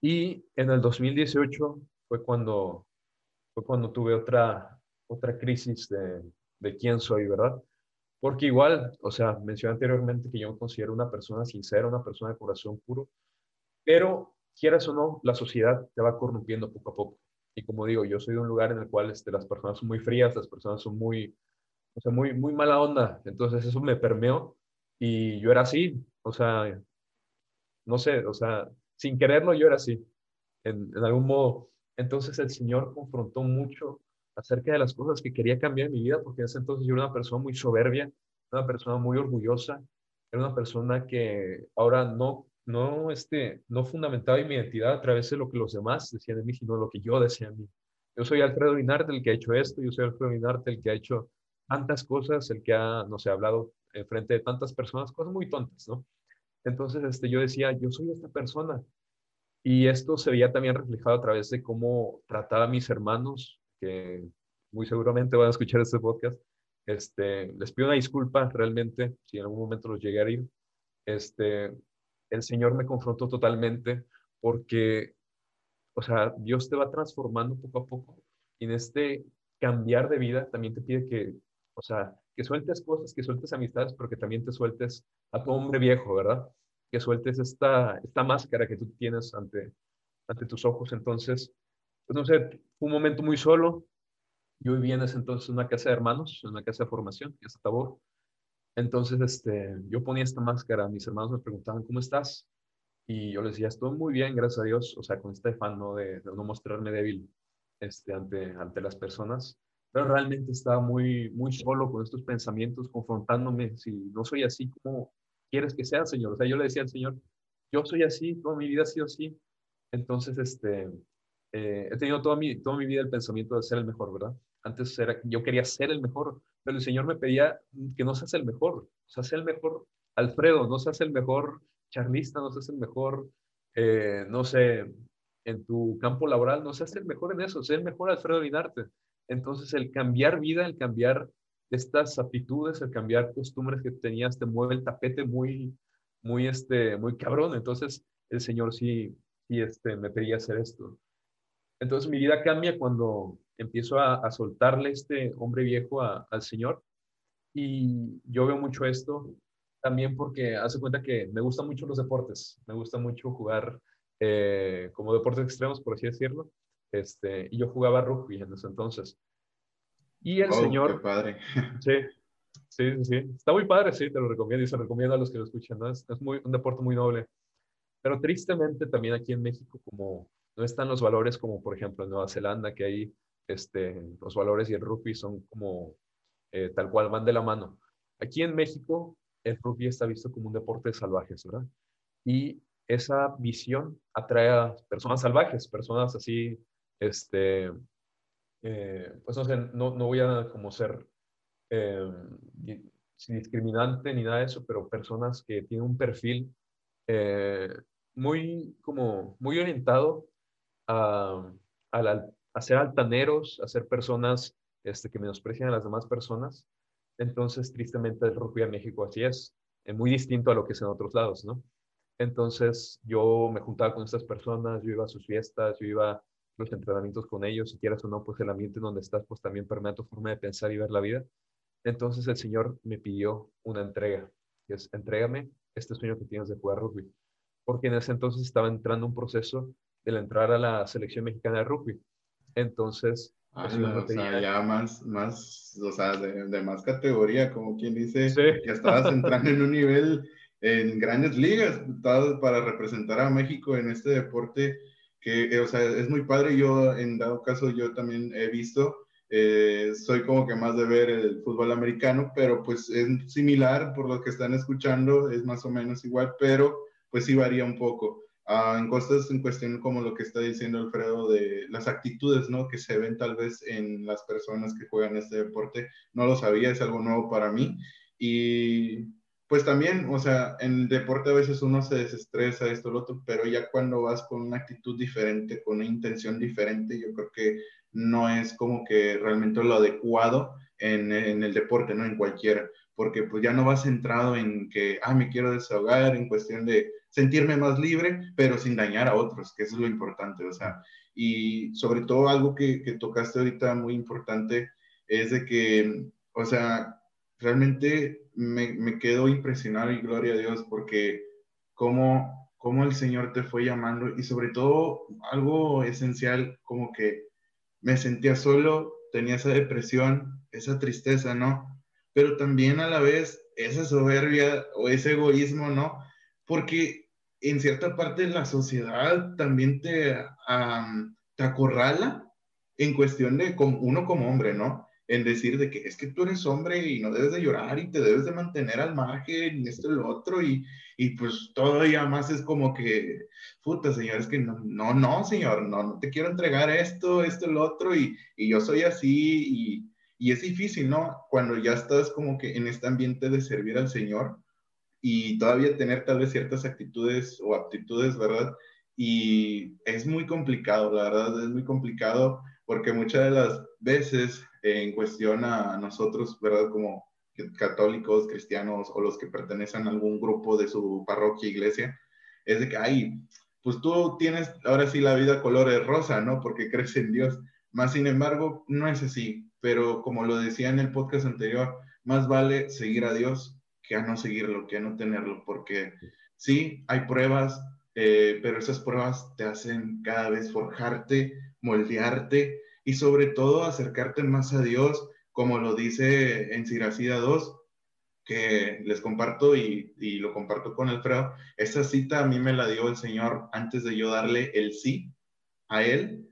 Y en el 2018 fue cuando, fue cuando tuve otra, otra crisis de, de quién soy, ¿verdad? Porque igual, o sea, mencioné anteriormente que yo me considero una persona sincera, una persona de corazón puro, pero quieras o no, la sociedad te va corrompiendo poco a poco. Y como digo, yo soy de un lugar en el cual este, las personas son muy frías, las personas son muy, o sea, muy, muy mala onda. Entonces eso me permeó y yo era así, o sea, no sé, o sea, sin quererlo yo era así, en, en algún modo. Entonces el Señor confrontó mucho acerca de las cosas que quería cambiar en mi vida, porque en ese entonces yo era una persona muy soberbia, una persona muy orgullosa, era una persona que ahora no, no, este, no fundamentaba mi identidad a través de lo que los demás decían de mí, sino lo que yo decía de mí. Yo soy Alfredo Linarte el que ha hecho esto, yo soy Alfredo Linarte el que ha hecho tantas cosas, el que ha, no sé, hablado en frente de tantas personas, cosas muy tontas, ¿no? Entonces, este, yo decía, yo soy esta persona. Y esto se veía también reflejado a través de cómo trataba a mis hermanos, que muy seguramente van a escuchar este podcast. Este, les pido una disculpa realmente si en algún momento los llegué a ir. Este, el Señor me confrontó totalmente porque, o sea, Dios te va transformando poco a poco. Y en este cambiar de vida también te pide que o sea, que sueltes cosas, que sueltes amistades, pero que también te sueltes a tu hombre viejo, ¿verdad? Que sueltes esta, esta máscara que tú tienes ante, ante tus ojos. Entonces, pues no sé, un momento muy solo. Yo vivía en ese entonces en una casa de hermanos, en una casa de formación, que es Tabor. Entonces, este, yo ponía esta máscara, mis hermanos me preguntaban, ¿cómo estás? Y yo les decía, estoy muy bien, gracias a Dios, o sea, con este afán ¿no? de, de no mostrarme débil este, ante, ante las personas pero realmente estaba muy, muy solo con estos pensamientos, confrontándome, si no soy así, ¿cómo quieres que sea, Señor? O sea, yo le decía al Señor, yo soy así, toda mi vida ha sido así. Entonces, este, eh, he tenido toda mi, toda mi vida el pensamiento de ser el mejor, ¿verdad? Antes era, yo quería ser el mejor, pero el Señor me pedía que no seas el mejor, o sea, sea el mejor Alfredo, no seas el mejor charlista, no seas el mejor, eh, no sé, en tu campo laboral, no seas el mejor en eso, sea el mejor Alfredo Linarte. Entonces, el cambiar vida, el cambiar estas aptitudes, el cambiar costumbres que tenías, te mueve el tapete muy, muy, este, muy cabrón. Entonces, el Señor sí, sí este, me pedía hacer esto. Entonces, mi vida cambia cuando empiezo a, soltarle este hombre viejo al Señor. Y yo veo mucho esto también porque hace cuenta que me gustan mucho los deportes. Me gusta mucho jugar eh, como deportes extremos, por así decirlo. Este, y yo jugaba rugby en ese entonces. Y el Señor... Qué padre. Sí, sí, sí. Está muy padre, sí, te lo recomiendo y se recomienda a los que lo escuchan. ¿no? Es, muy, un deporte muy noble. Pero tristemente también aquí en México, como no están los valores como por ejemplo en Nueva Zelanda, que ahí este, los valores y el rugby son como eh, tal cual van de la mano. Aquí en México el rugby está visto como un deporte de salvajes, ¿verdad? Y esa visión atrae a personas salvajes, personas así, este, eh, pues no sé, no, voy a como ser eh, discriminante ni nada de eso, pero personas que tienen un perfil eh, muy, como, muy orientado a, a, ser altaneros, a ser personas este, que menosprecian a las demás personas. Entonces, tristemente, el rugby en México así es, es muy distinto a lo que es en otros lados, ¿no? Entonces yo me juntaba con estas personas, yo iba a sus fiestas, yo iba a los entrenamientos con ellos, si quieres o no, pues el ambiente en donde estás, pues también permite tu forma de pensar y ver la vida. Entonces el Señor me pidió una entrega, que es, entrégame este sueño que tienes de jugar rugby. Porque en ese entonces estaba entrando un proceso de entrar a la selección mexicana de rugby. Entonces, pues, o sea, ya más, más, o sea, de, más categoría, como quien dice, que estabas entrando en un nivel en grandes ligas para representar a México en este deporte que, eh, o sea, es muy padre. Yo, en dado caso, yo también he visto, eh, soy como que más de ver el fútbol americano, pero pues es similar por lo que están escuchando, es más o menos igual, pero pues sí varía un poco. Uh, en cosas en cuestión como lo que está diciendo Alfredo de las actitudes, ¿no? Que se ven tal vez en las personas que juegan este deporte. No lo sabía, es algo nuevo para mí. Y pues también, o sea, en el deporte a veces uno se desestresa, esto, lo otro, pero ya cuando vas con una actitud diferente, con una intención diferente, yo creo que no es como que realmente lo adecuado en, en el deporte, ¿no? En cualquiera, porque pues ya no vas centrado en que, ah, me quiero desahogar, en cuestión de sentirme más libre, pero sin dañar a otros, que eso es lo importante, o sea, y sobre todo algo que, que tocaste ahorita muy importante es de que, o sea, realmente me, me quedo impresionado y gloria a Dios porque cómo, cómo el Señor te fue llamando y sobre todo algo esencial como que me sentía solo, tenía esa depresión, esa tristeza, ¿no? Pero también a la vez esa soberbia o ese egoísmo, ¿no? Porque en cierta parte la sociedad también te, te acorrala en cuestión de como, uno como hombre, ¿no? En decir de que es que tú eres hombre y no debes de llorar y te debes de mantener al margen, esto y lo otro, y, y pues todavía más es como que, puta, señor, es que no, no, no, señor, no, no te quiero entregar esto, esto y lo otro, y, y yo soy así, y, y, es difícil, ¿no? Cuando ya estás como que en este ambiente de servir al Señor y todavía tener tal vez ciertas actitudes o aptitudes, ¿verdad? Y es muy complicado, la verdad, es muy complicado porque muchas de las veces en cuestión a nosotros, ¿verdad? Como católicos, cristianos o los que pertenecen a algún grupo de su parroquia, iglesia, es de que, ay, pues tú tienes ahora sí la vida color rosa, ¿no? Porque crees en Dios. Más sin embargo, no es así. Pero como lo decía en el podcast anterior, más vale seguir a Dios que a no seguirlo, que a no tenerlo, porque sí, hay pruebas, eh, pero esas pruebas te hacen cada vez forjarte, moldearte y sobre todo acercarte más a Dios, como lo dice en Siracida 2, que les comparto y, y, lo comparto con Alfredo. Esa cita a mí me la dio el Señor antes de yo darle el sí a Él.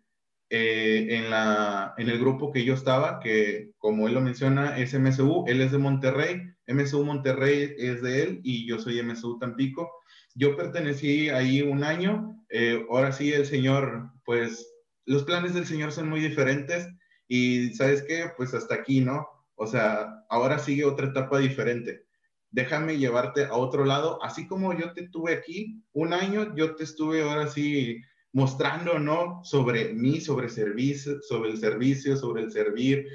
Eh, en, la, en el grupo que yo estaba, que como él lo menciona, es MSU, él es de Monterrey, MSU Monterrey es de él y yo soy MSU Tampico. Yo pertenecí ahí un año, eh, ahora sí el Señor pues los planes del Señor son muy diferentes y sabes qué, pues hasta aquí, ¿no? O sea, ahora sigue otra etapa diferente. Déjame llevarte a otro lado, así como yo te tuve aquí un año, yo te estuve ahora sí mostrando, ¿no? Sobre mí, sobre servicio, sobre el servicio, sobre el servir,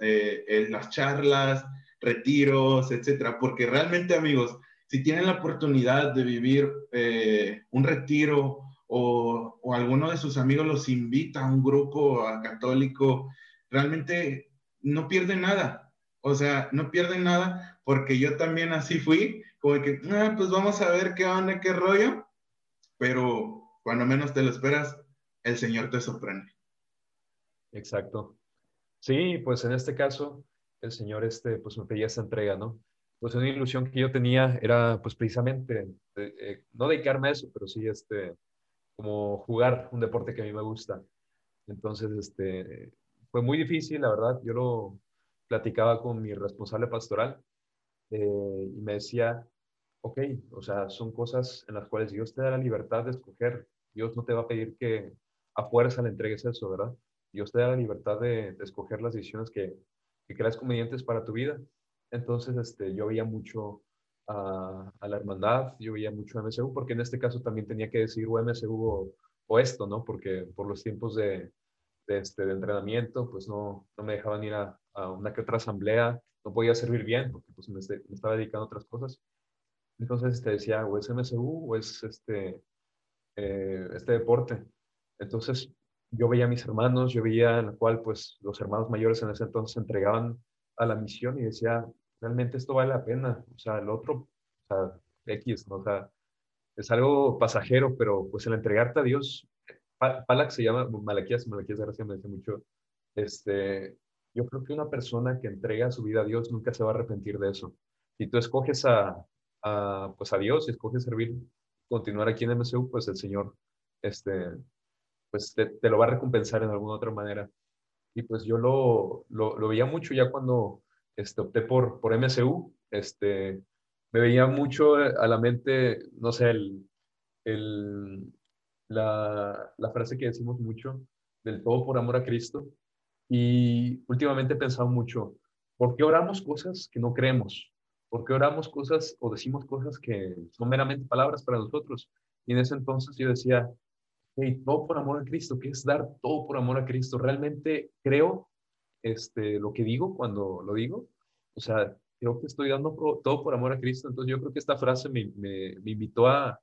eh, en las charlas, retiros, etcétera. Porque realmente, amigos, si tienen la oportunidad de vivir eh, un retiro o, o, alguno de sus amigos los invita a un grupo católico, realmente no pierden nada. O sea, no pierden nada porque yo también así fui, como que, ah, pues vamos a ver qué onda, qué rollo, pero cuando menos te lo esperas, el Señor te sorprende. Exacto. Sí, pues en este caso, el Señor este, pues me pedía esa entrega, ¿no? Pues una ilusión que yo tenía era pues precisamente, eh, no dedicarme a eso, pero sí este, como jugar un deporte que a mí me gusta. Entonces, este, fue muy difícil, la verdad. Yo lo platicaba con mi responsable pastoral eh, y me decía, ok, o sea, son cosas en las cuales Dios te da la libertad de escoger. Dios no te va a pedir que a fuerza le entregues eso, ¿verdad? Dios te da la libertad de, escoger las decisiones que, que creas convenientes para tu vida. Entonces, este, yo veía mucho a, la hermandad, yo veía mucho a MSU, porque en este caso también tenía que decir o MSU o, esto, ¿no? Porque por los tiempos de, de, este, de entrenamiento, pues no, no me dejaban ir a, a, una que otra asamblea, no podía servir bien, porque pues me, me estaba dedicando a otras cosas. Entonces este, decía, o es MSU o es este, eh, este deporte. Entonces yo veía a mis hermanos, yo veía en la cual pues los hermanos mayores en ese entonces se entregaban a la misión y decía, realmente esto vale la pena. O sea, el otro, o sea, X, ¿no? O sea, es algo pasajero, pero pues el entregarte a Dios, Palak se llama, Malaquías, Malaquías gracias me dice mucho, este, yo creo que una persona que entrega su vida a Dios nunca se va a arrepentir de eso. Si tú escoges a, a pues a Dios y escoges servir, continuar aquí en MSU, pues el Señor, este, pues te, te, lo va a recompensar en alguna otra manera. Y pues yo lo, lo, lo veía mucho ya cuando este, opté por, por MSU, este, me veía mucho a la mente, no sé, el, el, la, la, frase que decimos mucho, del todo por amor a Cristo. Y últimamente he pensado mucho, ¿por qué oramos cosas que no creemos? ¿Por qué oramos cosas o decimos cosas que son meramente palabras para nosotros? Y en ese entonces yo decía, hey, todo por amor a Cristo, ¿qué es dar todo por amor a Cristo? ¿Realmente creo este, lo que digo cuando lo digo. O sea, creo que estoy dando todo por amor a Cristo. Entonces yo creo que esta frase me, me, me invitó a,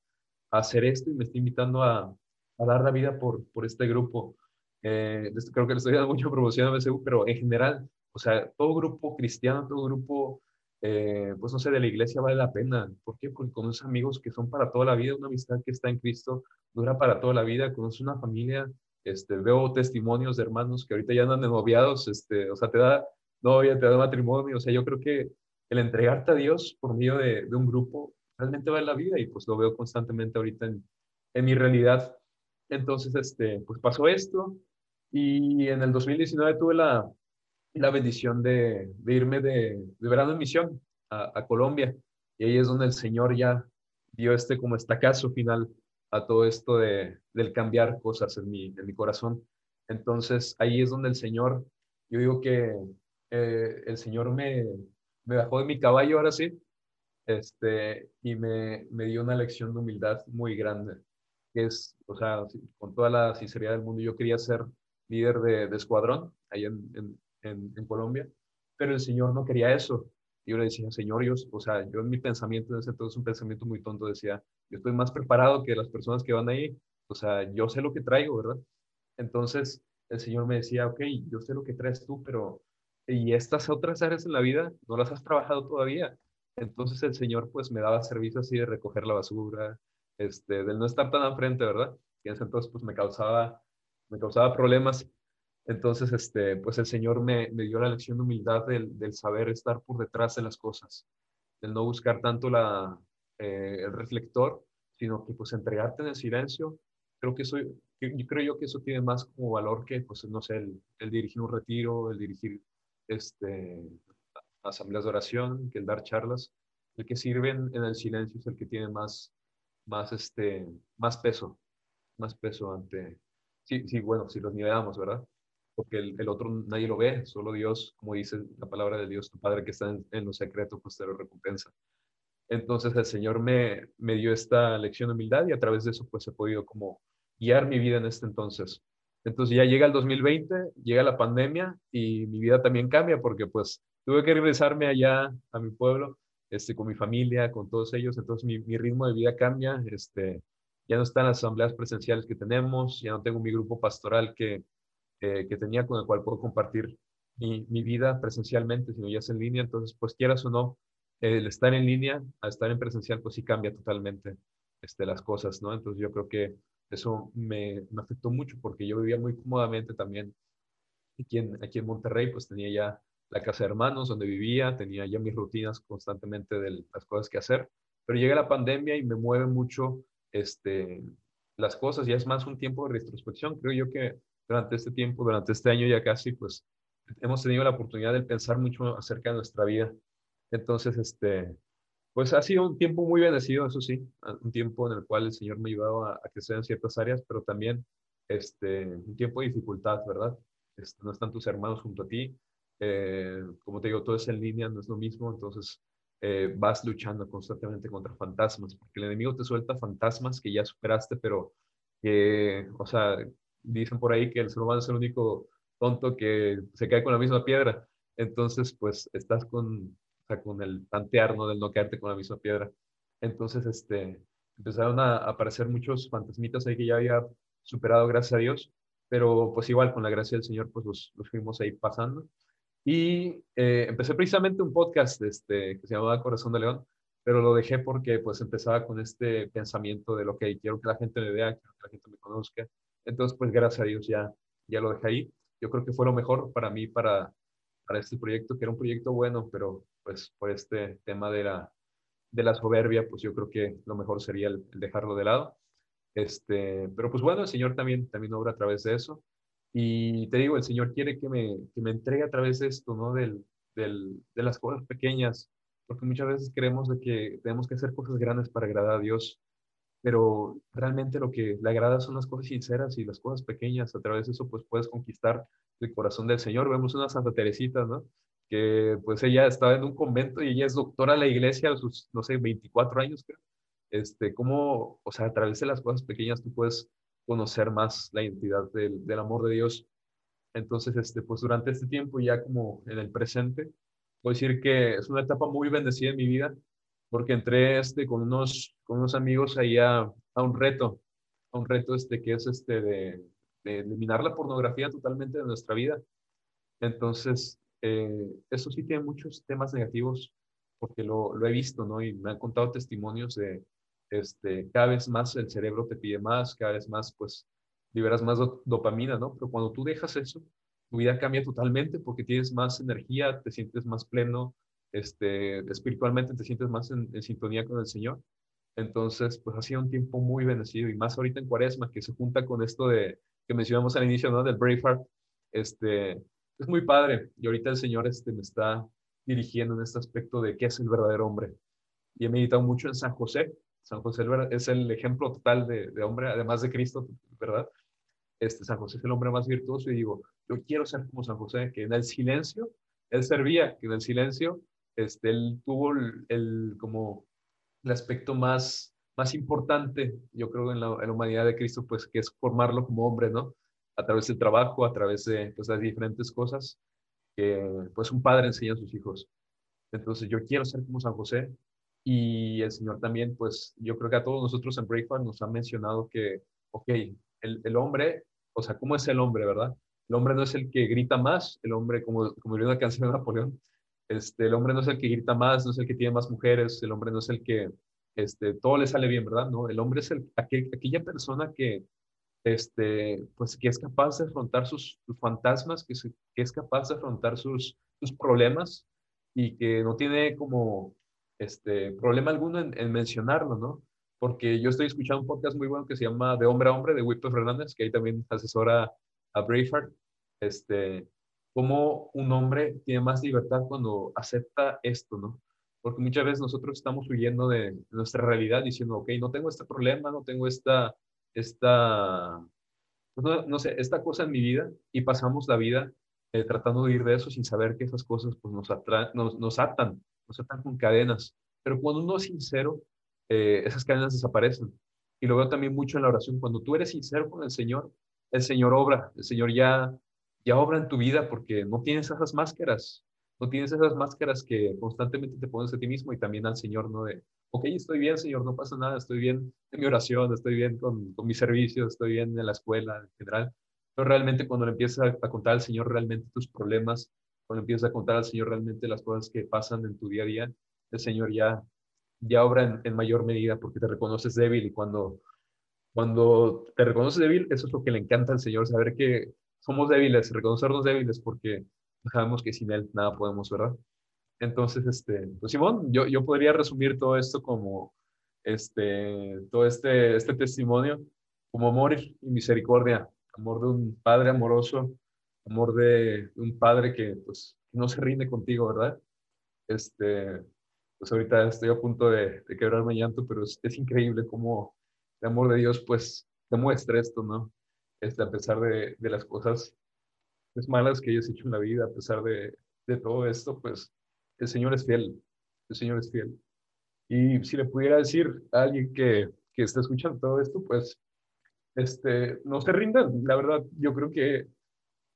hacer esto y me está invitando a, a dar la vida por, por este grupo. Eh, creo que le estoy dando mucha promoción a BCU, pero en general, o sea, todo grupo cristiano, todo grupo, eh, pues no sé, de la iglesia vale la pena. ¿Por qué? Porque conoces amigos que son para toda la vida, una amistad que está en Cristo dura para toda la vida, conoces una familia este, veo testimonios de hermanos que ahorita ya andan de noviados, este, o sea, te da novia, te da matrimonio, o sea, yo creo que el entregarte a Dios por medio de, de un grupo realmente vale la vida y pues lo veo constantemente ahorita en, en mi realidad. Entonces, este, pues pasó esto y en el 2019 tuve la, la bendición de, de irme de, de, verano en misión a, a, Colombia y ahí es donde el Señor ya dio este como estacazo final a todo esto de, del cambiar cosas en mi, en mi corazón. Entonces ahí es donde el Señor, yo digo que eh, el Señor me, me bajó de mi caballo ahora sí, este, y me, me dio una lección de humildad muy grande, es, o sea, con toda la sinceridad del mundo, yo quería ser líder de, de escuadrón ahí en, en, en, Colombia, pero el Señor no quería eso. Yo le decía, Señor, yo, o sea, yo en mi pensamiento, en ese entonces un pensamiento muy tonto, decía, yo estoy más preparado que las personas que van ahí, o sea, yo sé lo que traigo, ¿verdad? Entonces el Señor me decía, ok, yo sé lo que traes tú, pero y estas otras áreas en la vida no las has trabajado todavía. Entonces el Señor pues me daba servicio así de recoger la basura, este, del no estar tan al frente, ¿verdad? Y en ese entonces pues me causaba, me causaba problemas. Entonces, este, pues el Señor me, me dio la lección de humildad del, del, saber estar por detrás de las cosas, del no buscar tanto la, eh, el reflector, sino que pues entregarte en el silencio, creo que eso, yo creo yo que eso tiene más como valor que, pues, no sé, el, el dirigir un retiro, el dirigir este, asambleas de oración, que el dar charlas, el que sirve en, el silencio es el que tiene más, más, este, más peso, más peso ante, sí, sí, bueno, si los nivelamos, ¿verdad? Porque el, el, otro nadie lo ve, solo Dios, como dice la palabra de Dios, tu Padre que está en, en lo secreto, pues te lo recompensa. Entonces el Señor me, me dio esta lección de humildad y a través de eso pues he podido como guiar mi vida en este entonces. Entonces ya llega el 2020, llega la pandemia y mi vida también cambia porque pues tuve que regresarme allá a mi pueblo este, con mi familia, con todos ellos, entonces mi, mi ritmo de vida cambia, este, ya no están las asambleas presenciales que tenemos, ya no tengo mi grupo pastoral que, que tenía con el cual puedo compartir mi, mi, vida presencialmente, sino ya es en línea, entonces pues quieras o no, el estar en línea a estar en presencial pues sí cambia totalmente este, las cosas, ¿no? Entonces yo creo que eso me, me afectó mucho porque yo vivía muy cómodamente también aquí en, aquí en Monterrey, pues tenía ya la casa de hermanos donde vivía, tenía ya mis rutinas constantemente de las cosas que hacer, pero llega la pandemia y me mueve mucho este, las cosas, ya es más un tiempo de retrospección, creo yo que durante este tiempo, durante este año ya casi, pues hemos tenido la oportunidad de pensar mucho acerca de nuestra vida. Entonces, este, pues ha sido un tiempo muy bendecido, eso sí, un tiempo en el cual el Señor me ha ayudado a, a crecer en ciertas áreas, pero también este, un tiempo de dificultad, ¿verdad? Este, no están tus hermanos junto a ti, eh, como te digo, todo es en línea, no es lo mismo, entonces eh, vas luchando constantemente contra fantasmas, porque el enemigo te suelta fantasmas que ya superaste, pero que, o sea, dicen por ahí que el ser humano es el único tonto que se cae con la misma piedra, entonces pues estás con, o sea, con el tantear, ¿no? Del no caerte con la misma piedra. Entonces, este, empezaron a aparecer muchos fantasmitas ahí que ya había superado, gracias a Dios, pero pues igual con la gracia del Señor, pues los, los fuimos ahí pasando. Y eh, empecé precisamente un podcast este, que se llamaba Corazón de León, pero lo dejé porque pues empezaba con este pensamiento de lo que quiero que la gente me vea, quiero que la gente me conozca. Entonces, pues gracias a Dios ya, ya lo dejé ahí. Yo creo que fue lo mejor para mí, para, para este proyecto, que era un proyecto bueno, pero pues por este tema de la, de la soberbia, pues yo creo que lo mejor sería el, dejarlo de lado. Este, pero pues bueno, el Señor también, también obra a través de eso. Y te digo, el Señor quiere que me, que me entregue a través de esto, ¿no? Del, del, de las cosas pequeñas, porque muchas veces creemos de que tenemos que hacer cosas grandes para agradar a Dios, pero realmente lo que le agrada son las cosas sinceras y las cosas pequeñas. A través de eso, pues puedes conquistar el corazón del Señor. Vemos una Santa Teresita, ¿no? Que pues ella estaba en un convento y ella es doctora de la iglesia a sus, no sé, 24 años, creo. Este, cómo, o sea, a través de las cosas pequeñas tú puedes conocer más la identidad del, del, amor de Dios. Entonces, este, pues durante este tiempo, ya como en el presente, puedo decir que es una etapa muy bendecida en mi vida, porque entré este, con, unos, con unos amigos ahí a, un reto, a un reto este, que es este de, de, eliminar la pornografía totalmente de nuestra vida. Entonces, eh, eso sí tiene muchos temas negativos, porque lo, lo he visto, ¿no? Y me han contado testimonios de, este, cada vez más el cerebro te pide más, cada vez más, pues, liberas más dopamina, ¿no? Pero cuando tú dejas eso, tu vida cambia totalmente porque tienes más energía, te sientes más pleno, este, espiritualmente te sientes más en, sintonía con el Señor. Entonces, pues ha sido un tiempo muy bendecido y más ahorita en Cuaresma, que se junta con esto de que mencionamos al inicio, ¿no? Del Braveheart, este, es muy padre. Y ahorita el Señor este, me está dirigiendo en este aspecto de qué es el verdadero hombre. Y he meditado mucho en San José, San José es el ejemplo total de, hombre, además de Cristo, ¿verdad? Este, San José es el hombre más virtuoso y digo, yo quiero ser como San José, que en el silencio, él servía, que en el silencio, este, él tuvo el, como el aspecto más, más importante, yo creo, en la, humanidad de Cristo, pues que es formarlo como hombre, ¿no? A través del trabajo, a través de pues, las diferentes cosas que pues un padre enseña a sus hijos. Entonces yo quiero ser como San José, y el Señor también, pues yo creo que a todos nosotros en Breakfast nos ha mencionado que, ok, el, el, hombre, o sea, ¿cómo es el hombre, verdad? El hombre no es el que grita más, el hombre, como, como una canción de Napoleón, este, el hombre no es el que grita más, no es el que tiene más mujeres, el hombre no es el que este, todo le sale bien, ¿verdad? No, el hombre es el, aquel, aquella persona que, este, pues, que es capaz de afrontar sus, fantasmas, que, es capaz de afrontar sus, sus problemas y que no tiene como este, problema alguno en, mencionarlo, ¿no? Porque yo estoy escuchando un podcast muy bueno que se llama De Hombre a Hombre de Víctor Fernández, que ahí también asesora a Braveheart, este, cómo un hombre tiene más libertad cuando acepta esto, ¿no? Porque muchas veces nosotros estamos huyendo de nuestra realidad diciendo, ok, no tengo este problema, no tengo esta, esta, no, sé, esta cosa en mi vida y pasamos la vida eh, tratando de huir de eso sin saber que esas cosas pues, nos, nos, nos atan nos atan con cadenas. Pero cuando uno es sincero, eh, esas cadenas desaparecen. Y lo veo también mucho en la oración. Cuando tú eres sincero con el Señor, el Señor obra, el Señor ya, ya obra en tu vida porque no tienes esas máscaras. no tienes esas máscaras que constantemente te pones a ti mismo y también al Señor, ¿no? De, ok, estoy bien, Señor, no pasa nada, estoy bien en mi oración, estoy bien con, con mis servicios, estoy bien en la escuela en general. Pero realmente cuando le empiezas a, contar al Señor realmente tus problemas, cuando empiezas a contar al Señor realmente las cosas que pasan en tu día a día, el Señor ya, ya obra en, en mayor medida porque te reconoces débil y cuando, cuando te reconoces débil, eso es lo que le encanta al Señor, saber que somos débiles, reconocernos débiles porque sabemos que sin Él nada podemos, ¿verdad? Entonces, este, pues Simón, yo, yo podría resumir todo esto como, este, todo este, este testimonio como amor y misericordia, amor de un padre amoroso, amor de un padre que, pues, no se rinde contigo, ¿verdad? Este, pues ahorita estoy a punto de, de quebrarme llanto, pero es, es, increíble cómo el amor de Dios, pues, demuestra esto, ¿no? Este, a pesar de, de las cosas malas que hayas hecho en la vida, a pesar de, de todo esto, pues el Señor es fiel, el Señor es fiel. Y si le pudiera decir a alguien que, que está escuchando todo esto, pues este, no se rindan. La verdad, yo creo que,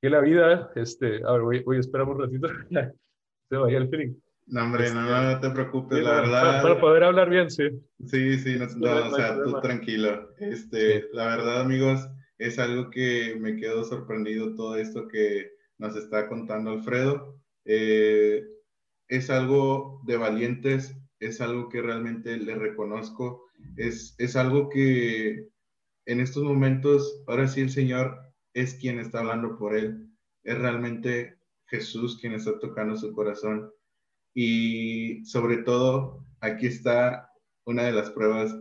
que la vida, este, a ver, voy, voy a esperar un ratito, se vaya el feeling. No, hombre, no, no, este, te preocupes, la verdad. Para, poder hablar bien, sí. Sí, sí, no, no, o sea, tú tranquilo. Este, La verdad, amigos, es algo que me quedo sorprendido todo esto que nos está contando Alfredo. Eh, es algo de valientes, es algo que realmente le reconozco, es, es algo que en estos momentos, ahora sí el Señor es quien está hablando por él, es realmente Jesús quien está tocando su corazón. Y sobre todo, aquí está una de las pruebas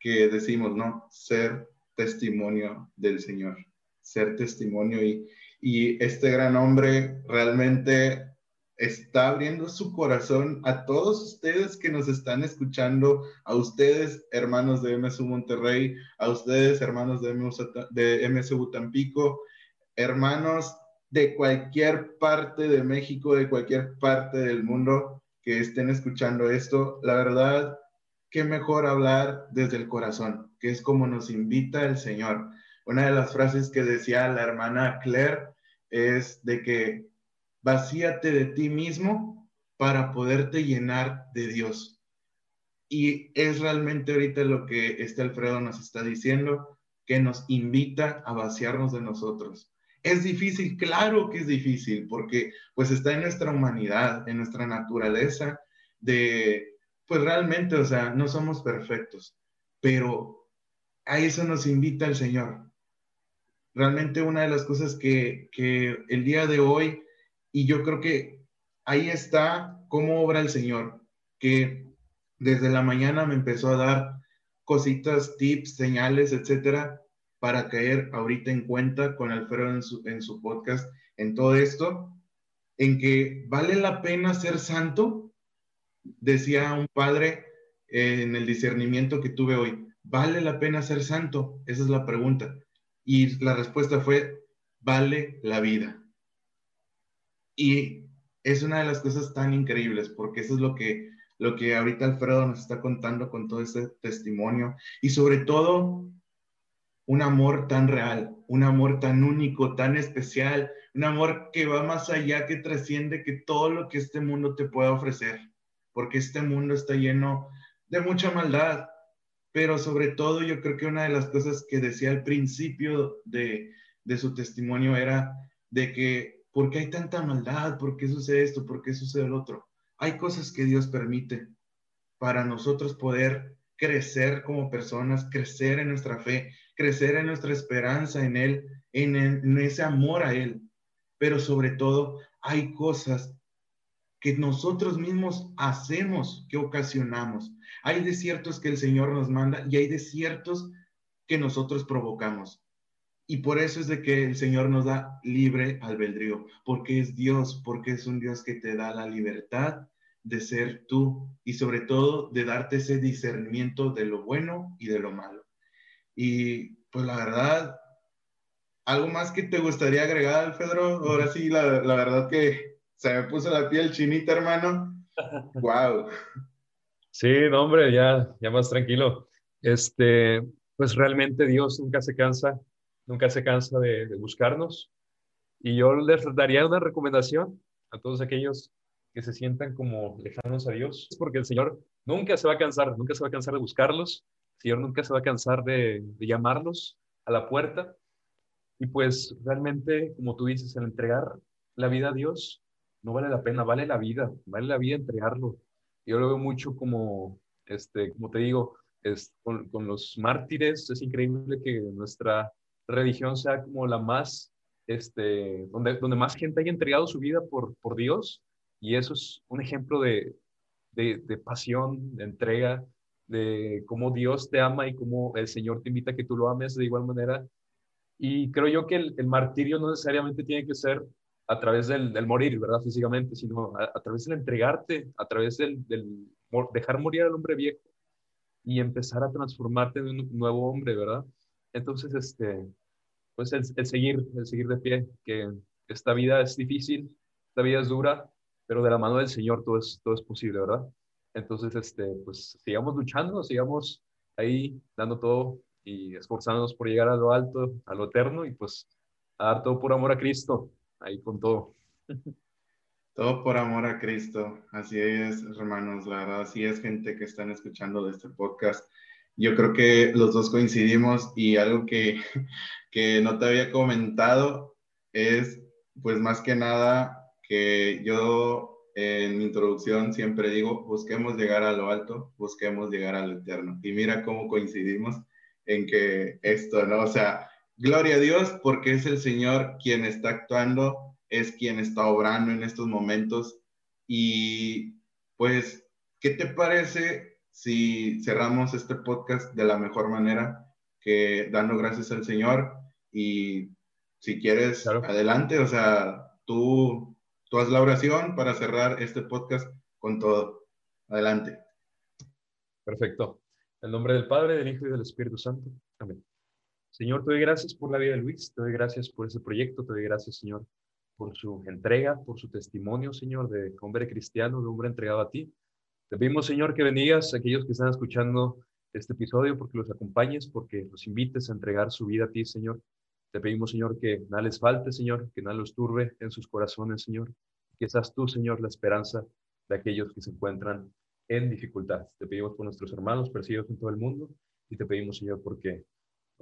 que decimos, ¿no? Ser testimonio del Señor, ser testimonio y, y este gran hombre realmente está abriendo su corazón a todos ustedes que nos están escuchando, a ustedes, hermanos de MSU Monterrey, a ustedes, hermanos de MSU, de MSU Tampico, hermanos de cualquier parte de México, de cualquier parte del mundo que estén escuchando esto. La verdad, qué mejor hablar desde el corazón, que es como nos invita el Señor. Una de las frases que decía la hermana Claire es de que vacíate de ti mismo para poderte llenar de Dios. Y es realmente ahorita lo que este Alfredo nos está diciendo, que nos invita a vaciarnos de nosotros. Es difícil, claro que es difícil, porque pues está en nuestra humanidad, en nuestra naturaleza de pues realmente, o sea, no somos perfectos, pero a eso nos invita el Señor. Realmente una de las cosas que, el día de hoy, y yo creo que ahí está cómo obra el Señor, que desde la mañana me empezó a dar cositas, tips, señales, etcétera, para caer ahorita en cuenta con Alfredo en su, en su podcast, en todo esto, en que vale la pena ser santo decía un padre en el discernimiento que tuve hoy, ¿vale la pena ser santo? Esa es la pregunta. Y la respuesta fue, vale la vida. Y es una de las cosas tan increíbles, porque eso es lo que, lo que ahorita Alfredo nos está contando con todo este testimonio. Y sobre todo, un amor tan real, un amor tan único, tan especial, un amor que va más allá, que trasciende que todo lo que este mundo te pueda ofrecer porque este mundo está lleno de mucha maldad, pero sobre todo yo creo que una de las cosas que decía al principio de, su testimonio era de que, ¿por qué hay tanta maldad? ¿Por qué sucede esto? ¿Por qué sucede el otro? Hay cosas que Dios permite para nosotros poder crecer como personas, crecer en nuestra fe, crecer en nuestra esperanza en Él, en, en ese amor a Él. Pero sobre todo, hay cosas que nosotros mismos hacemos, que ocasionamos. Hay desiertos que el Señor nos manda y hay desiertos que nosotros provocamos. Y por eso es de que el Señor nos da libre albedrío, porque es Dios, porque es un Dios que te da la libertad de ser tú y sobre todo de darte ese discernimiento de lo bueno y de lo malo. Y pues la verdad, ¿algo más que te gustaría agregar, Pedro? Ahora sí, la, la verdad que se me puso la piel chinita, hermano. wow. Sí, hombre, ya, ya más tranquilo. Este, pues realmente Dios nunca se cansa, nunca se cansa de, buscarnos. Y yo les daría una recomendación a todos aquellos que se sientan como lejanos a Dios, porque el Señor nunca se va a cansar, nunca se va a cansar de buscarlos, el Señor nunca se va a cansar de, de llamarlos a la puerta. Y pues realmente, como tú dices, el entregar la vida a Dios no vale la pena, vale la vida, vale la vida entregarlo. Yo lo veo mucho como, este, como te digo, es, con, los mártires, es increíble que nuestra religión sea como la más, este, donde, donde más gente haya entregado su vida por, por Dios. Y eso es un ejemplo de, de, de pasión, de entrega, de cómo Dios te ama y cómo el Señor te invita a que tú lo ames de igual manera. Y creo yo que el martirio no necesariamente tiene que ser a través del, del morir, ¿verdad? Físicamente, sino a, a, través del entregarte, a través del, del dejar morir al hombre viejo y empezar a transformarte en un nuevo hombre, ¿verdad? Entonces, este, pues el, el, seguir, el seguir de pie, que esta vida es difícil, esta vida es dura, pero de la mano del Señor todo es, todo es posible, ¿verdad? Entonces, este, pues sigamos luchando, sigamos ahí dando todo y esforzándonos por llegar a lo alto, a lo eterno y pues a dar todo por amor a Cristo, ahí con todo. Todo por amor a Cristo. Así es, hermanos. La verdad, así es, gente que están escuchando de este podcast. Yo creo que los dos coincidimos y algo que, que no te había comentado es, pues más que nada, que yo en mi introducción siempre digo, busquemos llegar a lo alto, busquemos llegar al eterno. Y mira cómo coincidimos en que esto, ¿no? O sea, gloria a Dios porque es el Señor quien está actuando es quien está obrando en estos momentos. Y pues, ¿qué te parece si cerramos este podcast de la mejor manera que dando gracias al Señor? Y si quieres, claro. adelante, o sea, tú, tú haz la oración para cerrar este podcast con todo. Adelante. Perfecto. En nombre del Padre, del Hijo y del Espíritu Santo. Amén. Señor, te doy gracias por la vida de Luis, te doy gracias por ese proyecto, te doy gracias, Señor, por su entrega, por su testimonio, Señor, de hombre cristiano, de hombre entregado a ti. Te pedimos, Señor, que bendigas a aquellos que están escuchando este episodio, porque los acompañes, porque los invites a entregar su vida a ti, Señor. Te pedimos, Señor, que nada les falte, Señor, que nada los turbe en sus corazones, Señor. Que seas tú, Señor, la esperanza de aquellos que se encuentran en dificultad. Te pedimos por nuestros hermanos perseguidos en todo el mundo y te pedimos, Señor, porque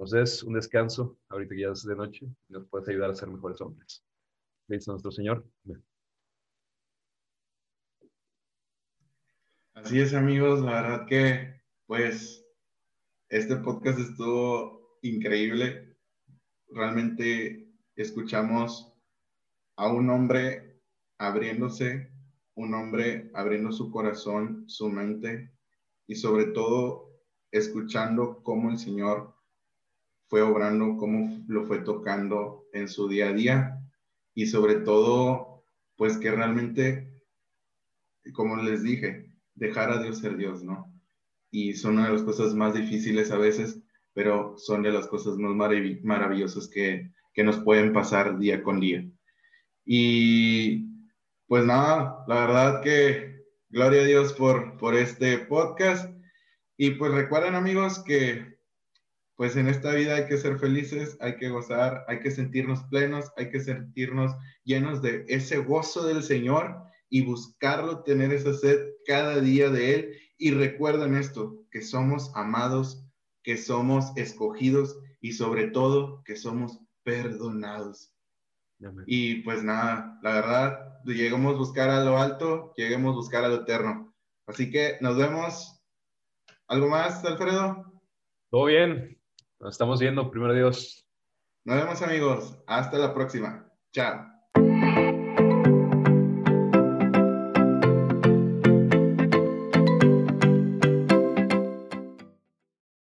nos un descanso ahorita que ya es de noche nos puedes ayudar a ser mejores hombres dice nuestro Señor. Así es, amigos. La verdad que, pues, este podcast estuvo increíble. Realmente escuchamos a un hombre abriéndose, un hombre abriendo su corazón, su mente y sobre todo escuchando cómo el Señor fue obrando, cómo lo fue tocando en su día a día y sobre todo, pues que realmente, como les dije, dejar a Dios ser Dios, ¿no? Y son una de las cosas más difíciles a veces, pero son de las cosas más marav maravillosas que, que nos pueden pasar día con día. Y pues nada, la verdad que gloria a Dios por, por este podcast. Y pues recuerden amigos que pues en esta vida hay que ser felices, hay que gozar, hay que sentirnos plenos, hay que sentirnos llenos de ese gozo del Señor y buscarlo, tener esa sed cada día de Él. Y recuerden esto, que somos amados, que somos escogidos y sobre todo que somos perdonados. Amén. Y pues nada, la verdad, lleguemos a buscar a lo alto, lleguemos a buscar a lo eterno. Así que nos vemos. ¿Algo más, Alfredo? Todo bien. Nos estamos viendo, primero Dios. Nos vemos amigos. Hasta la próxima. Chao.